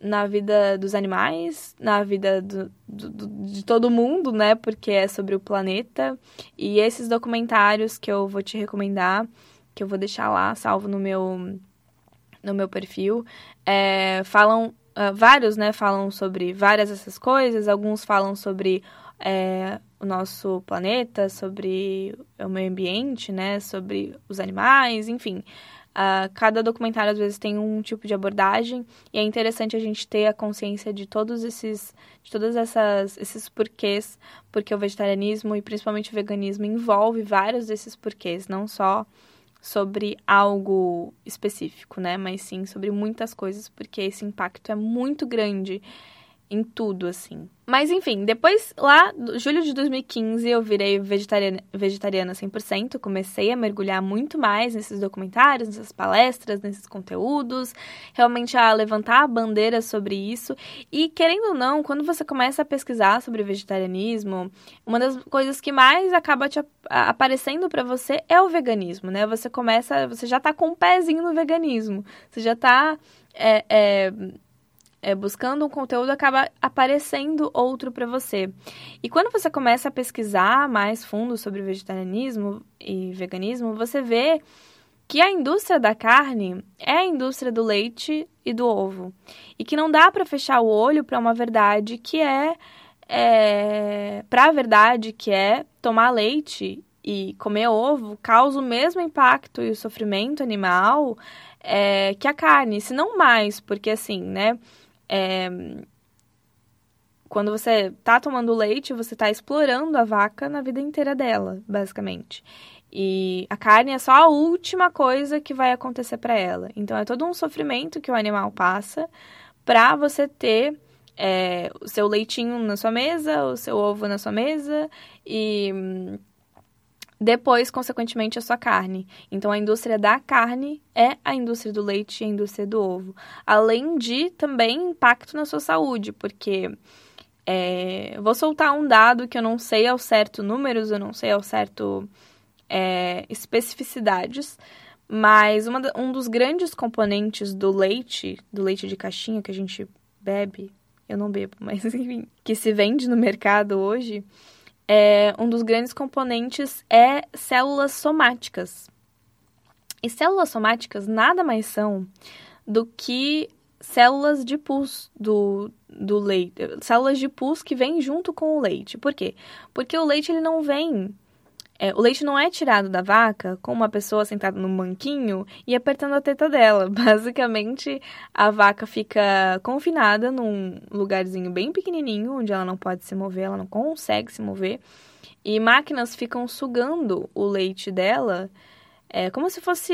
na vida dos animais, na vida do, do, de todo mundo, né? Porque é sobre o planeta. E esses documentários que eu vou te recomendar, que eu vou deixar lá, salvo no meu, no meu perfil, é, falam uh, vários, né, falam sobre várias dessas coisas. Alguns falam sobre é, o nosso planeta, sobre o meio ambiente, né, sobre os animais, enfim. Uh, cada documentário às vezes tem um tipo de abordagem e é interessante a gente ter a consciência de todos esses, de todas essas esses porquês, porque o vegetarianismo e principalmente o veganismo envolve vários desses porquês, não só sobre algo específico, né? Mas sim sobre muitas coisas, porque esse impacto é muito grande em tudo, assim. Mas enfim, depois lá, julho de 2015, eu virei vegetariana, vegetariana 100%, comecei a mergulhar muito mais nesses documentários, nessas palestras, nesses conteúdos, realmente a levantar a bandeira sobre isso. E querendo ou não, quando você começa a pesquisar sobre vegetarianismo, uma das coisas que mais acaba te aparecendo para você é o veganismo, né? Você começa, você já tá com um pezinho no veganismo, você já tá é, é, é, buscando um conteúdo, acaba aparecendo outro para você. E quando você começa a pesquisar mais fundo sobre vegetarianismo e veganismo, você vê que a indústria da carne é a indústria do leite e do ovo. E que não dá para fechar o olho para uma verdade que é, é para a verdade que é tomar leite e comer ovo causa o mesmo impacto e o sofrimento animal é, que a carne, se não mais, porque assim, né? É, quando você tá tomando leite, você tá explorando a vaca na vida inteira dela, basicamente. E a carne é só a última coisa que vai acontecer para ela. Então é todo um sofrimento que o animal passa para você ter é, o seu leitinho na sua mesa, o seu ovo na sua mesa e depois, consequentemente, a sua carne. Então, a indústria da carne é a indústria do leite e a indústria do ovo. Além de também impacto na sua saúde, porque é, vou soltar um dado que eu não sei ao certo números, eu não sei ao certo é, especificidades, mas uma, um dos grandes componentes do leite, do leite de caixinha que a gente bebe, eu não bebo, mas enfim, que se vende no mercado hoje é, um dos grandes componentes é células somáticas. E células somáticas nada mais são do que células de pus do, do leite, células de pus que vêm junto com o leite. Por quê? Porque o leite ele não vem É, o leite não é tirado da vaca com uma pessoa sentada no banquinho e apertando a teta dela. Basicamente, a vaca fica confinada num lugarzinho bem pequenininho, onde ela não pode se mover, ela não consegue se mover. E máquinas ficam sugando o leite dela é como se fosse.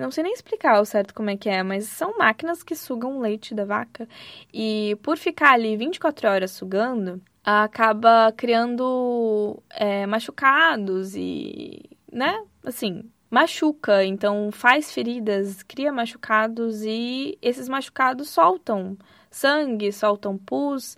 Não sei nem explicar o certo como é que é, mas são máquinas que sugam o leite da vaca. E por ficar ali 24 horas sugando, acaba criando é, machucados e. né? Assim, machuca, então faz feridas, cria machucados e esses machucados soltam sangue, soltam pus.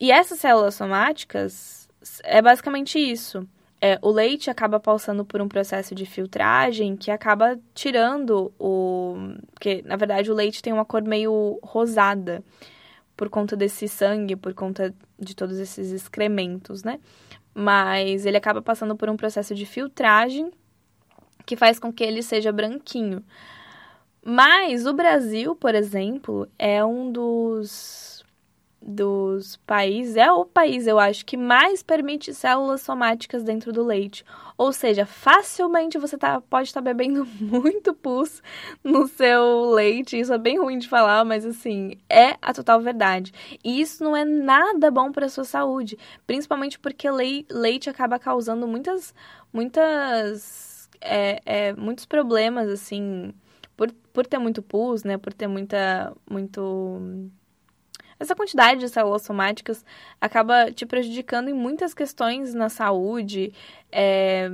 E essas células somáticas é basicamente isso é, o leite acaba passando por um processo de filtragem que acaba tirando o. Porque, na verdade, o leite tem uma cor meio rosada por conta desse sangue, por conta de todos esses excrementos, né? Mas ele acaba passando por um processo de filtragem que faz com que ele seja branquinho. Mas o Brasil, por exemplo, é um dos dos países, é o país, eu acho, que mais permite células somáticas dentro do leite. Ou seja, facilmente você tá, pode estar tá bebendo muito pus no seu leite. Isso é bem ruim de falar, mas assim, é a total verdade. E isso não é nada bom para sua saúde, principalmente porque leite acaba causando muitas, muitas, é, é, muitos problemas, assim, por, por ter muito pus, né, por ter muita, muito essa quantidade de células somáticas acaba te prejudicando em muitas questões na saúde, é,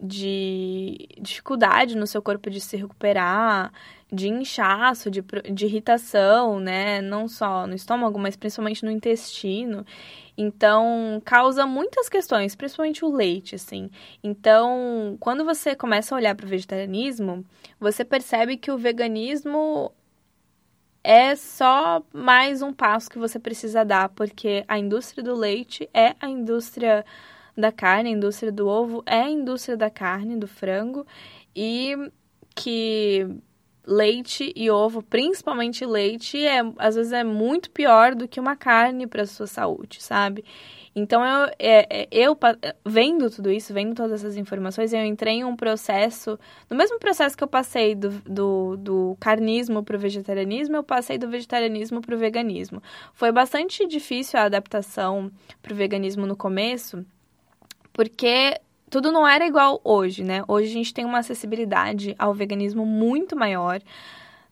de dificuldade no seu corpo de se recuperar, de inchaço, de, de irritação, né? Não só no estômago, mas principalmente no intestino. Então, causa muitas questões, principalmente o leite, assim. Então, quando você começa a olhar para o vegetarianismo, você percebe que o veganismo é só mais um passo que você precisa dar, porque a indústria do leite é a indústria da carne, a indústria do ovo é a indústria da carne, do frango, e que leite e ovo, principalmente leite, é, às vezes é muito pior do que uma carne para a sua saúde, sabe? Então, eu, é, é, eu, vendo tudo isso, vendo todas essas informações, eu entrei em um processo, no mesmo processo que eu passei do, do, do carnismo para o vegetarianismo, eu passei do vegetarianismo para o veganismo. Foi bastante difícil a adaptação para o veganismo no começo, porque tudo não era igual hoje, né? Hoje a gente tem uma acessibilidade ao veganismo muito maior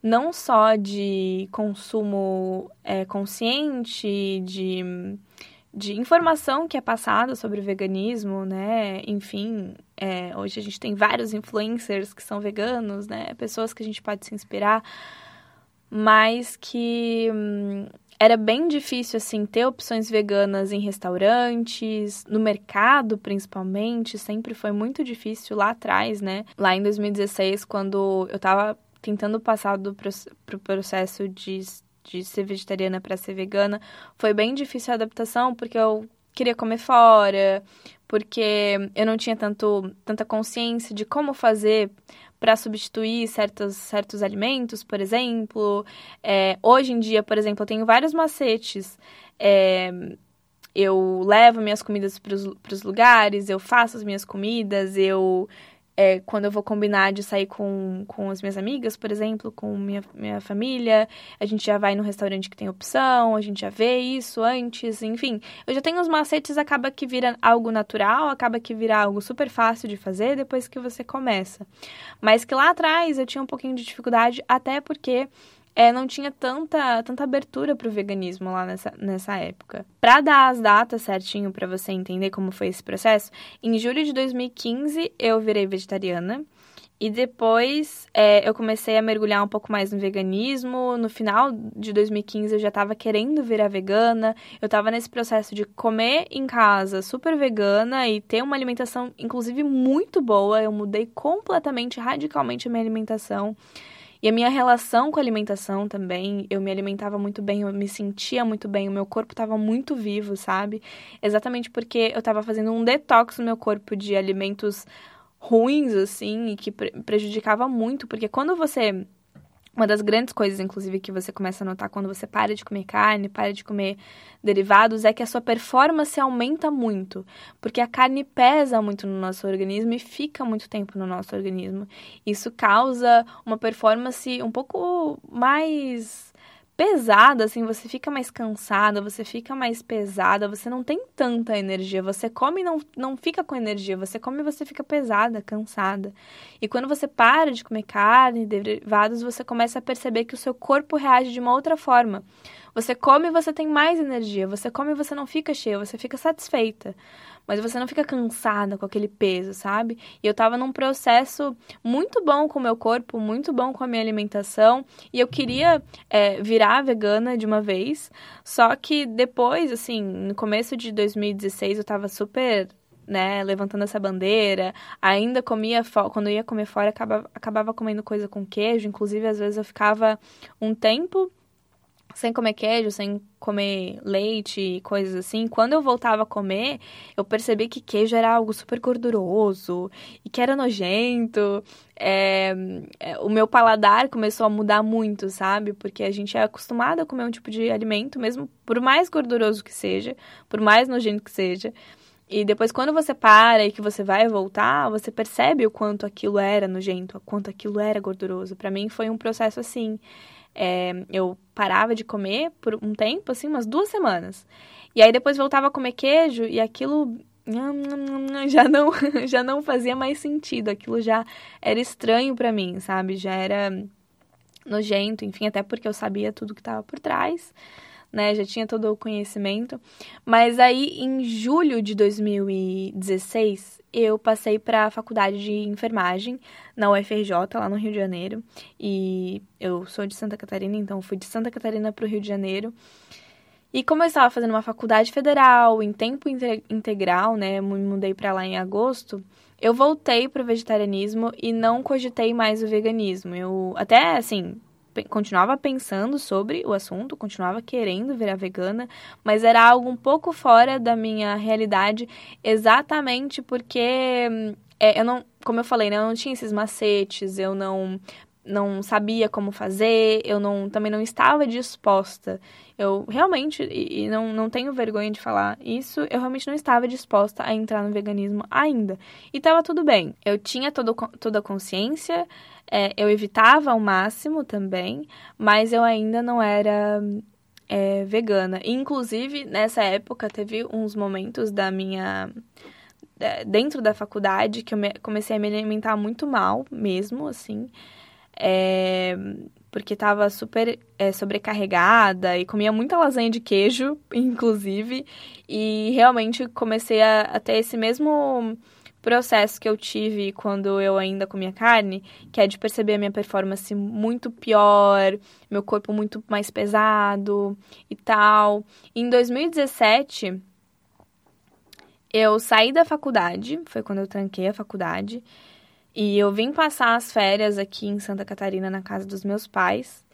não só de consumo é, consciente, de de informação que é passada sobre o veganismo, né? Enfim, é, hoje a gente tem vários influencers que são veganos, né? Pessoas que a gente pode se inspirar, mas que hum, era bem difícil, assim, ter opções veganas em restaurantes, no mercado principalmente, sempre foi muito difícil lá atrás, né? Lá em 2016, quando eu tava tentando passar do pro processo de de ser vegetariana para ser vegana, foi bem difícil a adaptação, porque eu queria comer fora, porque eu não tinha tanto, tanta consciência de como fazer para substituir certos, certos alimentos, por exemplo. É, hoje em dia, por exemplo, eu tenho vários macetes. É, eu levo minhas comidas para os lugares, eu faço as minhas comidas, eu é, quando eu vou combinar de sair com, com as minhas amigas, por exemplo, com minha, minha família, a gente já vai no restaurante que tem opção, a gente já vê isso antes, enfim. Eu já tenho os macetes, acaba que vira algo natural, acaba que vira algo super fácil de fazer depois que você começa. Mas que lá atrás eu tinha um pouquinho de dificuldade, até porque é, não tinha tanta, tanta abertura para o veganismo lá nessa, nessa época. Para dar as datas certinho para você entender como foi esse processo, em julho de 2015 eu virei vegetariana. E depois é, eu comecei a mergulhar um pouco mais no veganismo. No final de 2015 eu já estava querendo virar vegana. Eu estava nesse processo de comer em casa super vegana e ter uma alimentação, inclusive, muito boa. Eu mudei completamente, radicalmente a minha alimentação. E a minha relação com a alimentação também, eu me alimentava muito bem, eu me sentia muito bem, o meu corpo estava muito vivo, sabe? Exatamente porque eu estava fazendo um detox no meu corpo de alimentos ruins, assim, e que pre prejudicava muito, porque quando você Uma das grandes coisas, inclusive, que você começa a notar quando você para de comer carne, para de comer derivados, é que a sua performance aumenta muito. Porque a carne pesa muito no nosso organismo e fica muito tempo no nosso organismo. Isso causa uma performance um pouco mais pesada, assim, você fica mais cansada, você fica mais pesada, você não tem tanta energia. Você come e não, não fica com energia, você come e você fica pesada, cansada. E quando você para de comer carne, derivados, você começa a perceber que o seu corpo reage de uma outra forma. Você come e você tem mais energia, você come e você não fica cheia, você fica satisfeita mas você não fica cansada com aquele peso, sabe? E eu tava num processo muito bom com o meu corpo, muito bom com a minha alimentação, e eu queria é, virar vegana de uma vez, só que depois, assim, no começo de 2016 eu tava super né, levantando essa bandeira. Ainda comia, quando ia comer fora, acabava, acabava comendo coisa com queijo. Inclusive, às vezes eu ficava um tempo sem comer queijo, sem comer leite e coisas assim, quando eu voltava a comer, eu percebi que queijo era algo super gorduroso e que era nojento. É, é, o meu paladar começou a mudar muito, sabe? Porque a gente é acostumado a comer um tipo de alimento, mesmo por mais gorduroso que seja, por mais nojento que seja. E depois, quando você para e que você vai voltar, você percebe o quanto aquilo era nojento, o quanto aquilo era gorduroso. Para mim, foi um processo assim. É, eu parava de comer por um tempo, assim, umas duas semanas. E aí depois voltava a comer queijo e aquilo já não já não fazia mais sentido. Aquilo já era estranho para mim, sabe? Já era nojento, enfim, até porque eu sabia tudo que estava por trás né? Já tinha todo o conhecimento. Mas aí, em julho de 2016, eu passei para a faculdade de enfermagem na UFRJ, lá no Rio de Janeiro. E eu sou de Santa Catarina, então fui de Santa Catarina para o Rio de Janeiro. E como eu estava fazendo uma faculdade federal em tempo integral, né, me mudei para lá em agosto, eu voltei para o vegetarianismo e não cogitei mais o veganismo. Eu até assim, continuava pensando sobre o assunto, continuava querendo virar vegana, mas era algo um pouco fora da minha realidade, exatamente porque é, eu não, como eu falei, né, eu não tinha esses macetes, eu não não sabia como fazer, eu não também não estava disposta. Eu realmente, e, não, não tenho vergonha de falar isso, eu realmente não estava disposta a entrar no veganismo ainda. E estava tudo bem. Eu tinha todo, toda a consciência, é, eu evitava ao máximo também, mas eu ainda não era é, vegana. Inclusive, nessa época, teve uns momentos da minha. É, dentro da faculdade que eu me, comecei a me alimentar muito mal, mesmo, assim. É, porque estava super é, sobrecarregada e comia muita lasanha de queijo, inclusive. E realmente comecei a, a ter esse mesmo processo que eu tive quando eu ainda comia carne, que é de perceber a minha performance muito pior, meu corpo muito mais pesado e tal. Em 2017, eu saí da faculdade, foi quando eu tranquei a faculdade, e eu vim passar as férias aqui em Santa Catarina na casa dos meus pais.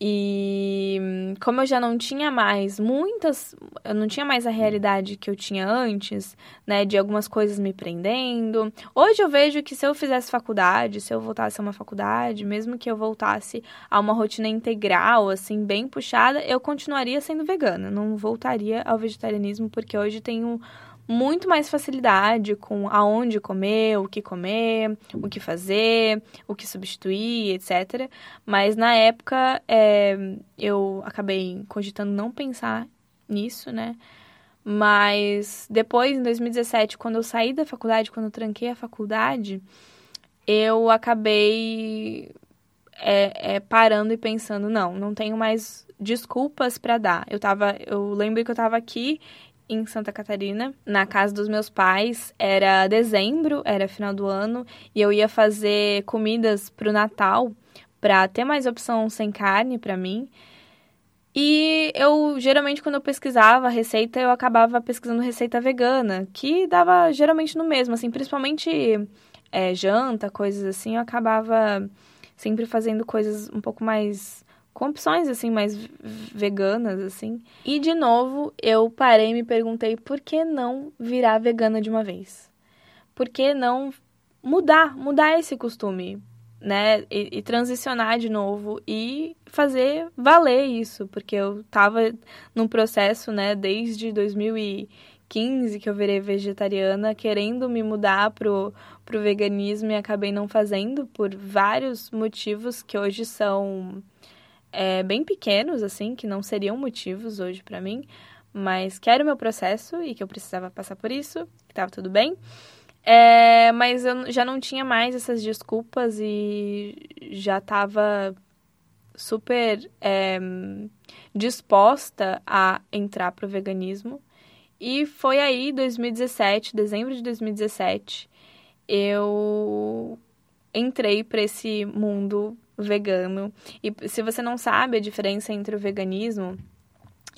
E como eu já não tinha mais muitas, eu não tinha mais a realidade que eu tinha antes, né, de algumas coisas me prendendo. Hoje eu vejo que se eu fizesse faculdade, se eu voltasse a uma faculdade, mesmo que eu voltasse a uma rotina integral, assim, bem puxada, eu continuaria sendo vegana, não voltaria ao vegetarianismo, porque hoje tenho muito mais facilidade com aonde comer, o que comer, o que fazer, o que substituir, etc. Mas na época é, eu acabei cogitando não pensar nisso, né? Mas depois, em 2017, quando eu saí da faculdade, quando eu tranquei a faculdade, eu acabei é, é, parando e pensando, não, não tenho mais desculpas para dar. Eu tava, eu lembro que eu tava aqui em Santa Catarina, na casa dos meus pais. Era dezembro, era final do ano, e eu ia fazer comidas pro Natal para ter mais opção sem carne para mim. E eu geralmente quando eu pesquisava receita, eu acabava pesquisando receita vegana, que dava geralmente no mesmo, assim, principalmente é, janta, coisas assim, eu acabava sempre fazendo coisas um pouco mais com opções assim mais veganas assim. E de novo, eu parei e me perguntei por que não virar vegana de uma vez? Por que não mudar, mudar esse costume? né, e, e, transicionar de novo e fazer valer isso, porque eu estava num processo, né, desde 2015 que eu virei vegetariana, querendo me mudar pro, pro veganismo e acabei não fazendo por vários motivos que hoje são é, bem pequenos, assim, que não seriam motivos hoje para mim, mas que era o meu processo e que eu precisava passar por isso, que tava tudo bem. É, mas eu já não tinha mais essas desculpas e já estava super é, disposta a entrar pro veganismo. E foi aí, 2017, dezembro de 2017, eu entrei para esse mundo vegano. E se você não sabe a diferença entre o veganismo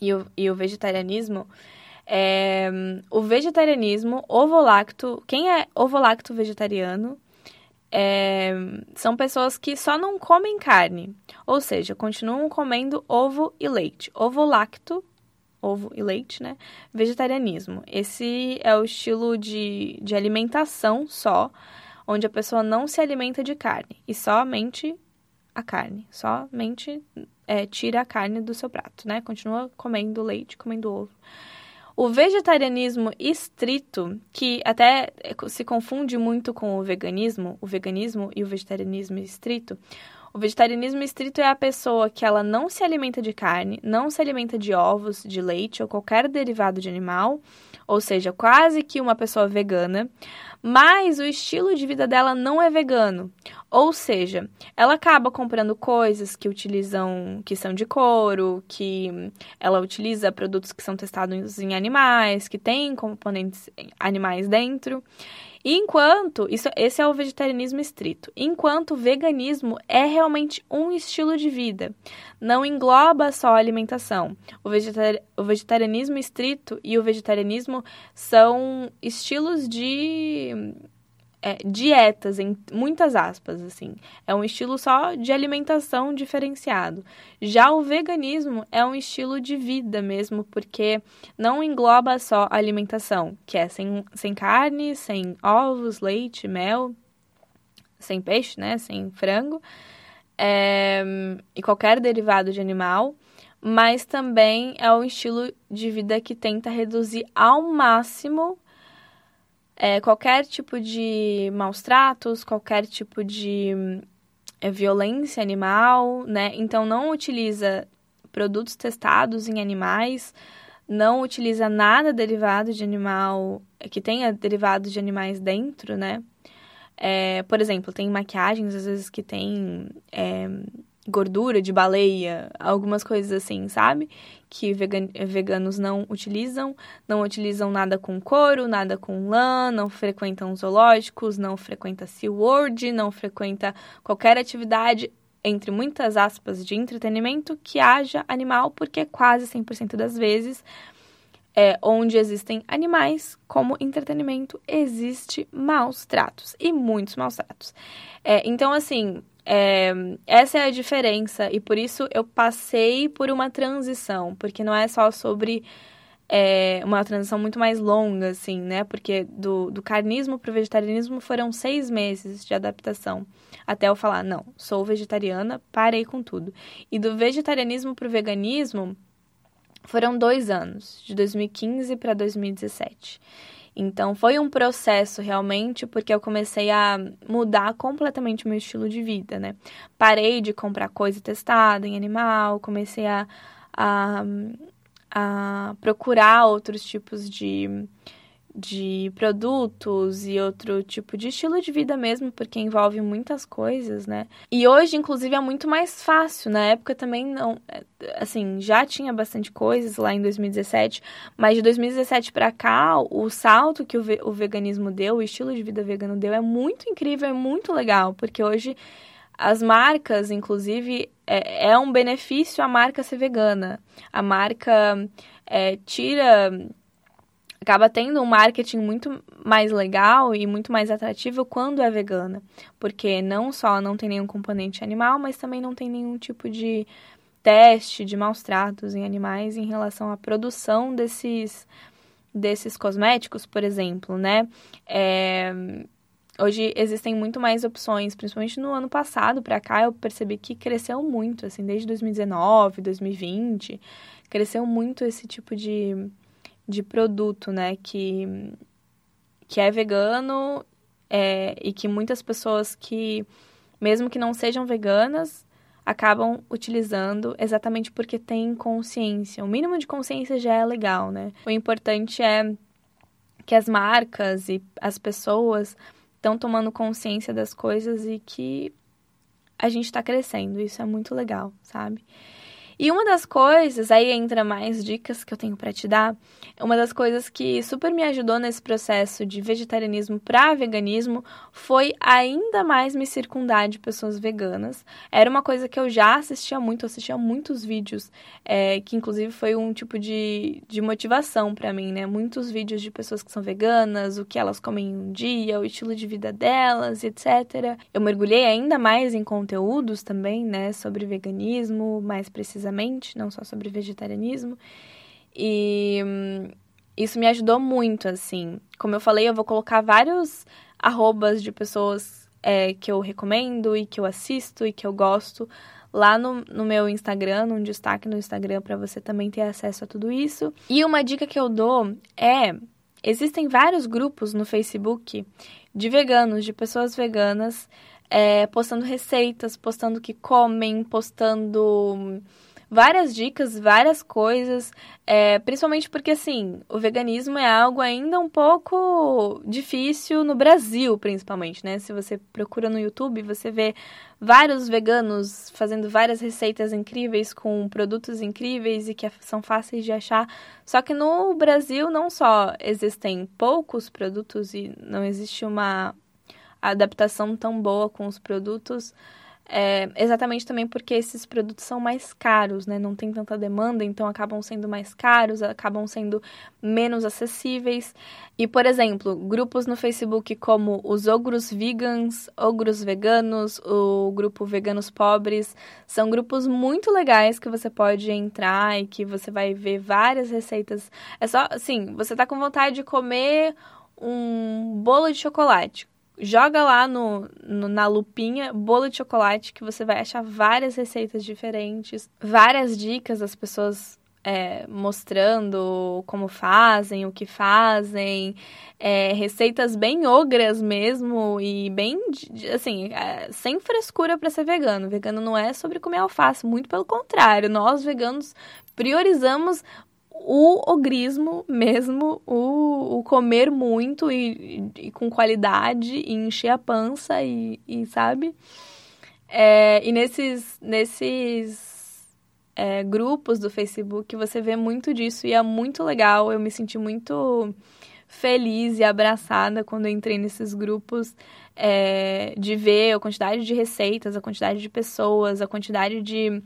e o, e o vegetarianismo, é, o vegetarianismo, ovo-lacto, quem é ovo-lacto vegetariano é, são pessoas que só não comem carne, ou seja, continuam comendo ovo e leite. Ovo-lacto, ovo e leite, né? Vegetarianismo. Esse é o estilo de, de alimentação só, onde a pessoa não se alimenta de carne e somente a carne, somente é, tira a carne do seu prato, né? Continua comendo leite, comendo ovo. O vegetarianismo estrito, que até se confunde muito com o veganismo, o veganismo e o vegetarianismo estrito, o vegetarianismo estrito é a pessoa que ela não se alimenta de carne, não se alimenta de ovos, de leite ou qualquer derivado de animal, ou seja, quase que uma pessoa vegana, mas o estilo de vida dela não é vegano. Ou seja, ela acaba comprando coisas que utilizam, que são de couro, que ela utiliza produtos que são testados em animais, que têm componentes animais dentro. Enquanto, isso, esse é o vegetarianismo estrito. Enquanto o veganismo é realmente um estilo de vida, não engloba só a alimentação. O, vegetari o vegetarianismo estrito e o vegetarianismo são estilos de é, dietas, em muitas aspas, assim. É um estilo só de alimentação diferenciado. Já o veganismo é um estilo de vida mesmo, porque não engloba só alimentação, que é sem, sem carne, sem ovos, leite, mel, sem peixe, né? Sem frango, é, e qualquer derivado de animal mas também é um estilo de vida que tenta reduzir ao máximo é, qualquer tipo de maus tratos, qualquer tipo de é, violência animal, né? Então não utiliza produtos testados em animais, não utiliza nada derivado de animal que tenha derivados de animais dentro, né? É, por exemplo, tem maquiagens às vezes que tem é, gordura de baleia, algumas coisas assim, sabe? Que vegan, veganos não utilizam, não utilizam nada com couro, nada com lã, não frequentam zoológicos, não frequenta SeaWorld, não frequenta qualquer atividade, entre muitas aspas, de entretenimento que haja animal, porque quase 100% das vezes é, onde existem animais como entretenimento, existe maus tratos e muitos maus tratos. É, então, assim, é, essa é a diferença e por isso eu passei por uma transição, porque não é só sobre é, uma transição muito mais longa, assim, né? Porque do, do carnismo para o vegetarianismo foram seis meses de adaptação. Até eu falar, não, sou vegetariana, parei com tudo. E do vegetarianismo para o veganismo foram dois anos, de 2015 para 2017. Então foi um processo realmente, porque eu comecei a mudar completamente o meu estilo de vida, né? Parei de comprar coisa testada em animal, comecei a, a, a procurar outros tipos de de produtos e outro tipo de estilo de vida mesmo, porque envolve muitas coisas, né? E hoje, inclusive, é muito mais fácil. Na época também não, é, assim, já tinha bastante coisas lá em 2017, mas de 2017 para cá, o salto que o, ve o veganismo deu, o estilo de vida vegano deu é muito incrível, é muito legal, porque hoje as marcas, inclusive, é, é um benefício a marca ser vegana. A marca é, tira acaba tendo um marketing muito mais legal e muito mais atrativo quando é vegana, porque não só não tem nenhum componente animal, mas também não tem nenhum tipo de teste de maus tratos em animais em relação à produção desses desses cosméticos, por exemplo, né? É, hoje existem muito mais opções, principalmente no ano passado para cá, eu percebi que cresceu muito, assim, desde 2019, 2020, cresceu muito esse tipo de, de produto, né, que, que é vegano é, e que muitas pessoas que, mesmo que não sejam veganas, acabam utilizando exatamente porque têm consciência. O mínimo de consciência já é legal, né? O importante é que as marcas e as pessoas estão tomando consciência das coisas e que a gente está crescendo. Isso é muito legal, sabe? E uma das coisas, aí entra mais dicas que eu tenho para te dar, uma das coisas que super me ajudou nesse processo de vegetarianismo para veganismo foi ainda mais me circundar de pessoas veganas. Era uma coisa que eu já assistia muito, assistia muitos vídeos, é, que inclusive foi um tipo de, de motivação para mim, né? Muitos vídeos de pessoas que são veganas, o que elas comem um dia, o estilo de vida delas, etc. Eu mergulhei ainda mais em conteúdos também, né, sobre veganismo, mais precisamente não só sobre vegetarianismo. E hum, isso me ajudou muito, assim. Como eu falei, eu vou colocar vários arrobas de pessoas é, que eu recomendo e que eu assisto e que eu gosto lá no, no meu Instagram, num destaque no Instagram, para você também ter acesso a tudo isso. E uma dica que eu dou é: existem vários grupos no Facebook de veganos, de pessoas veganas, é, postando receitas, postando o que comem, postando várias dicas, várias coisas, é, principalmente porque, assim, o veganismo é algo ainda um pouco difícil no Brasil, principalmente, né? Se você procura no YouTube, você vê vários veganos fazendo várias receitas incríveis com produtos incríveis e que são fáceis de achar. Só que no Brasil não só existem poucos produtos e não existe uma adaptação tão boa com os produtos, é, exatamente também porque esses produtos são mais caros, né? Não tem tanta demanda, então acabam sendo mais caros, acabam sendo menos acessíveis. E, por exemplo, grupos no Facebook como os Ogros Vegans, Ogros Veganos, o grupo Veganos Pobres, são grupos muito legais que você pode entrar e que você vai ver várias receitas. É só, assim, você tá com vontade de comer um bolo de chocolate joga lá no, no, na lupinha bolo de chocolate que você vai achar várias receitas diferentes, várias dicas das pessoas é, mostrando como fazem, o que fazem, é, receitas bem ogras mesmo e bem, assim, é, sem frescura para ser vegano. Vegano não é sobre comer alface, muito pelo contrário. Nós veganos priorizamos o ogrismo mesmo, o, o comer muito e, e, com qualidade, e encher a pança e, e sabe? É, e nesses, nesses é, grupos do Facebook você vê muito disso e é muito legal. Eu me senti muito feliz e abraçada quando entrei nesses grupos é, de ver a quantidade de receitas, a quantidade de pessoas, a quantidade de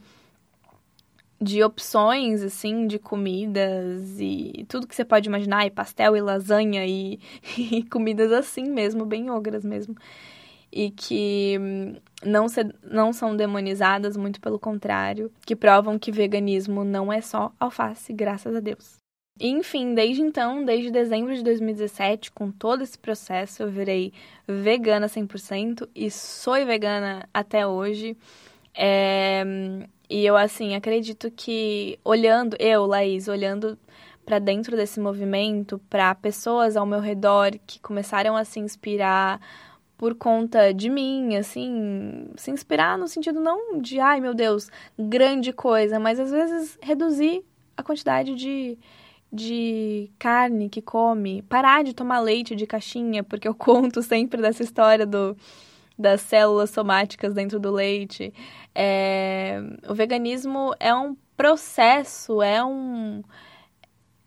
de opções, assim, de comidas e tudo que você pode imaginar, e pastel e lasanha e, e comidas assim mesmo, bem ogras mesmo. E que não, se, não são demonizadas, muito pelo contrário, que provam que veganismo não é só alface, graças a Deus. Enfim, desde então, desde dezembro de 2017, com todo esse processo, eu virei vegana 100% e sou vegana até hoje. É, e eu, assim, acredito que olhando, eu, Laís, olhando para dentro desse movimento, para pessoas ao meu redor que começaram a se inspirar por conta de mim, assim, se inspirar no sentido não de, ai meu Deus, grande coisa, mas às vezes reduzir a quantidade de, de carne que come, parar de tomar leite de caixinha, porque eu conto sempre dessa história do das células somáticas dentro do leite. É, o veganismo é um processo, é um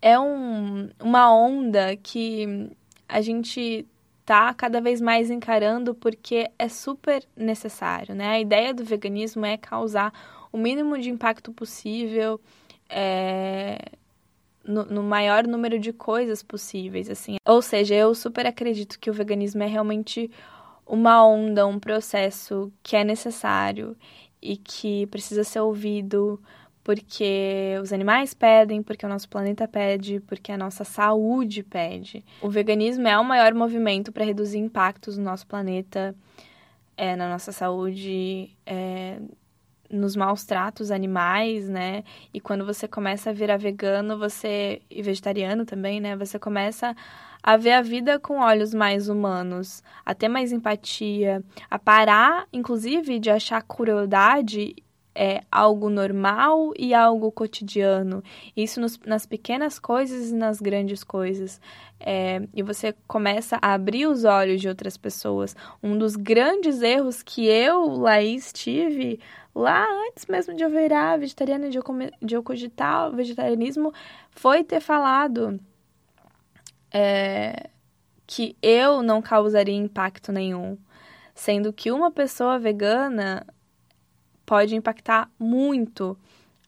é um, uma onda que a gente tá cada vez mais encarando porque é super necessário, né? A ideia do veganismo é causar o mínimo de impacto possível é, no, no, maior número de coisas possíveis, assim. Ou seja, eu super acredito que o veganismo é realmente uma onda, um processo que é necessário e que precisa ser ouvido porque os animais pedem, porque o nosso planeta pede, porque a nossa saúde pede. O veganismo é o maior movimento para reduzir impactos no nosso planeta, é, na nossa saúde, é, nos maus tratos animais, né? E quando você começa a virar vegano, você e vegetariano também, né? Você começa ver a vida com olhos mais humanos, a ter mais empatia, a parar, inclusive, de achar crueldade é algo normal e algo cotidiano. Isso nos, nas pequenas coisas e nas grandes coisas. É, e você começa a abrir os olhos de outras pessoas. Um dos grandes erros que eu, Laís, tive lá antes mesmo de eu virar vegetariana, de eu, comer, de eu cogitar o vegetarianismo, foi ter falado é, que eu não causaria impacto nenhum. Sendo que uma pessoa vegana pode impactar muito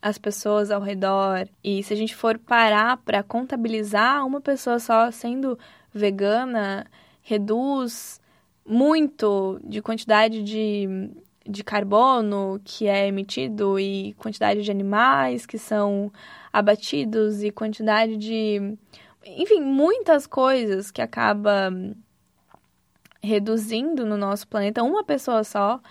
as pessoas ao redor. E se a gente for parar para contabilizar, uma pessoa só sendo vegana reduz muito de quantidade de, de carbono que é emitido e quantidade de animais que são abatidos e quantidade de enfim, muitas coisas que acaba reduzindo no nosso planeta uma pessoa só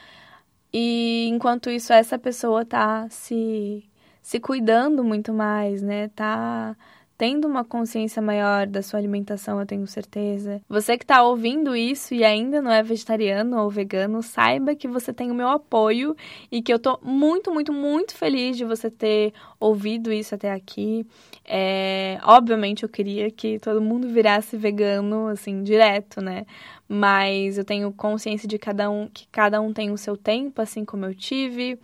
e enquanto isso, essa pessoa tá se, se cuidando muito mais, né? Tá tendo uma consciência maior da sua alimentação, eu tenho certeza. Você que está ouvindo isso e ainda não é vegetariano ou vegano, saiba que você tem o meu apoio e que eu tô muito, muito, muito feliz de você ter ouvido isso até aqui. É, obviamente eu queria que todo mundo virasse vegano, assim, direto, né? Mas eu tenho consciência de cada um, que cada um tem o seu tempo, assim como eu tive.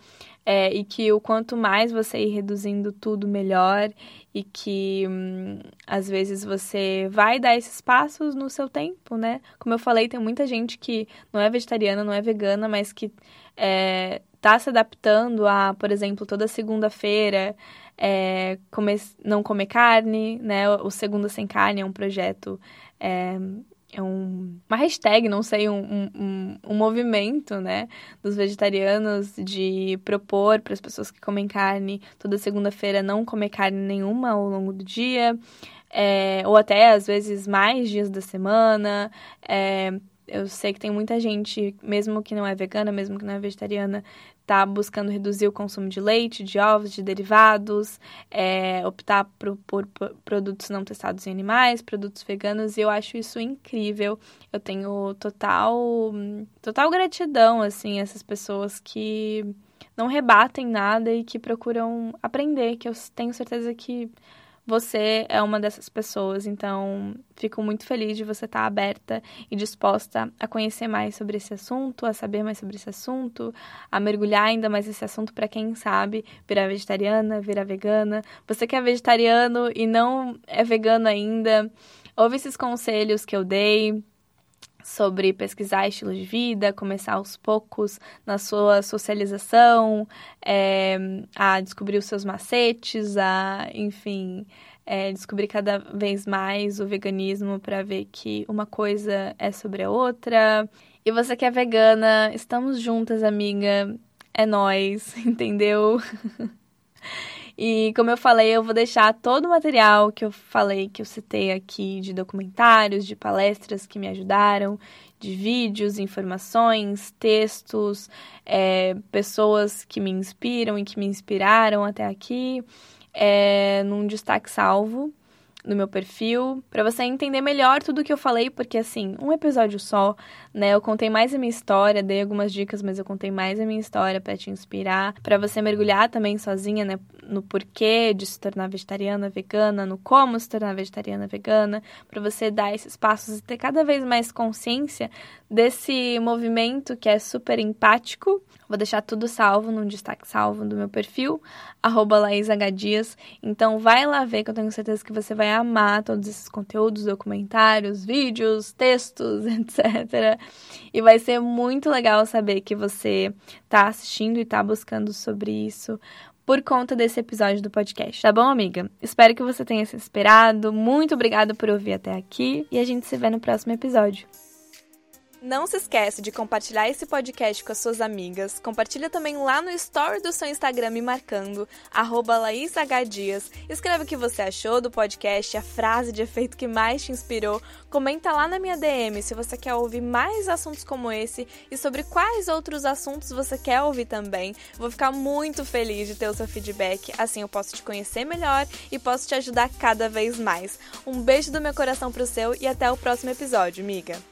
É, e que o quanto mais você ir reduzindo tudo, melhor, e que hum, às vezes você vai dar esses passos no seu tempo, né? Como eu falei, tem muita gente que não é vegetariana, não é vegana, mas que é, tá se adaptando a, por exemplo, toda segunda-feira é, comer, não comer carne, né? O Segunda Sem Carne é um projeto é, um, uma hashtag, não sei, um, um, um movimento, né, dos vegetarianos de propor para as pessoas que comem carne toda segunda-feira não comer carne nenhuma ao longo do dia, é, ou até às vezes mais dias da semana. É, eu sei que tem muita gente, mesmo que não é vegana, mesmo que não é vegetariana, tá buscando reduzir o consumo de leite, de ovos, de derivados, é, optar por, por, por, produtos não testados em animais, produtos veganos, e eu acho isso incrível. Eu tenho total, total gratidão, assim, a essas pessoas que não rebatem nada e que procuram aprender, que eu tenho certeza que você é uma dessas pessoas, então fico muito feliz de você estar aberta e disposta a conhecer mais sobre esse assunto, a saber mais sobre esse assunto, a mergulhar ainda mais nesse assunto para quem sabe virar vegetariana, virar vegana. Você que é vegetariano e não é vegano ainda, ouve esses conselhos que eu dei, sobre pesquisar estilo de vida, começar aos poucos na sua socialização, é, a descobrir os seus macetes, a, enfim, é, descobrir cada vez mais o veganismo para ver que uma coisa é sobre a outra. E você que é vegana, estamos juntas, amiga. É nós, entendeu? E como eu falei, eu vou deixar todo o material que eu falei, que eu citei aqui, de documentários, de palestras que me ajudaram, de vídeos, informações, textos, é, pessoas que me inspiram e que me inspiraram até aqui, é, num destaque salvo no meu perfil, para você entender melhor tudo o que eu falei, porque assim, um episódio só, né? Eu contei mais a minha história, dei algumas dicas, mas eu contei mais a minha história para te inspirar, para você mergulhar também sozinha, né, no porquê de se tornar vegetariana, vegana, no como se tornar vegetariana, vegana, para você dar esses passos e ter cada vez mais consciência desse movimento que é super empático. Vou deixar tudo salvo num destaque salvo do meu perfil, LaísHDias. Então vai lá ver que eu tenho certeza que você vai amar todos esses conteúdos, documentários, vídeos, textos, etc. E vai ser muito legal saber que você está assistindo e está buscando sobre isso por conta desse episódio do podcast, tá bom, amiga? Espero que você tenha se inspirado. Muito obrigada por ouvir até aqui e a gente se vê no próximo episódio. Não se esquece de compartilhar esse podcast com as suas amigas. Compartilha também lá no story do seu Instagram me marcando, arroba Dias. Escreve o que você achou do podcast, a frase de efeito que mais te inspirou. Comenta lá na minha DM se você quer ouvir mais assuntos como esse e sobre quais outros assuntos você quer ouvir também. Vou ficar muito feliz de ter o seu feedback, assim eu posso te conhecer melhor e posso te ajudar cada vez mais. Um beijo do meu coração pro seu e até o próximo episódio, miga!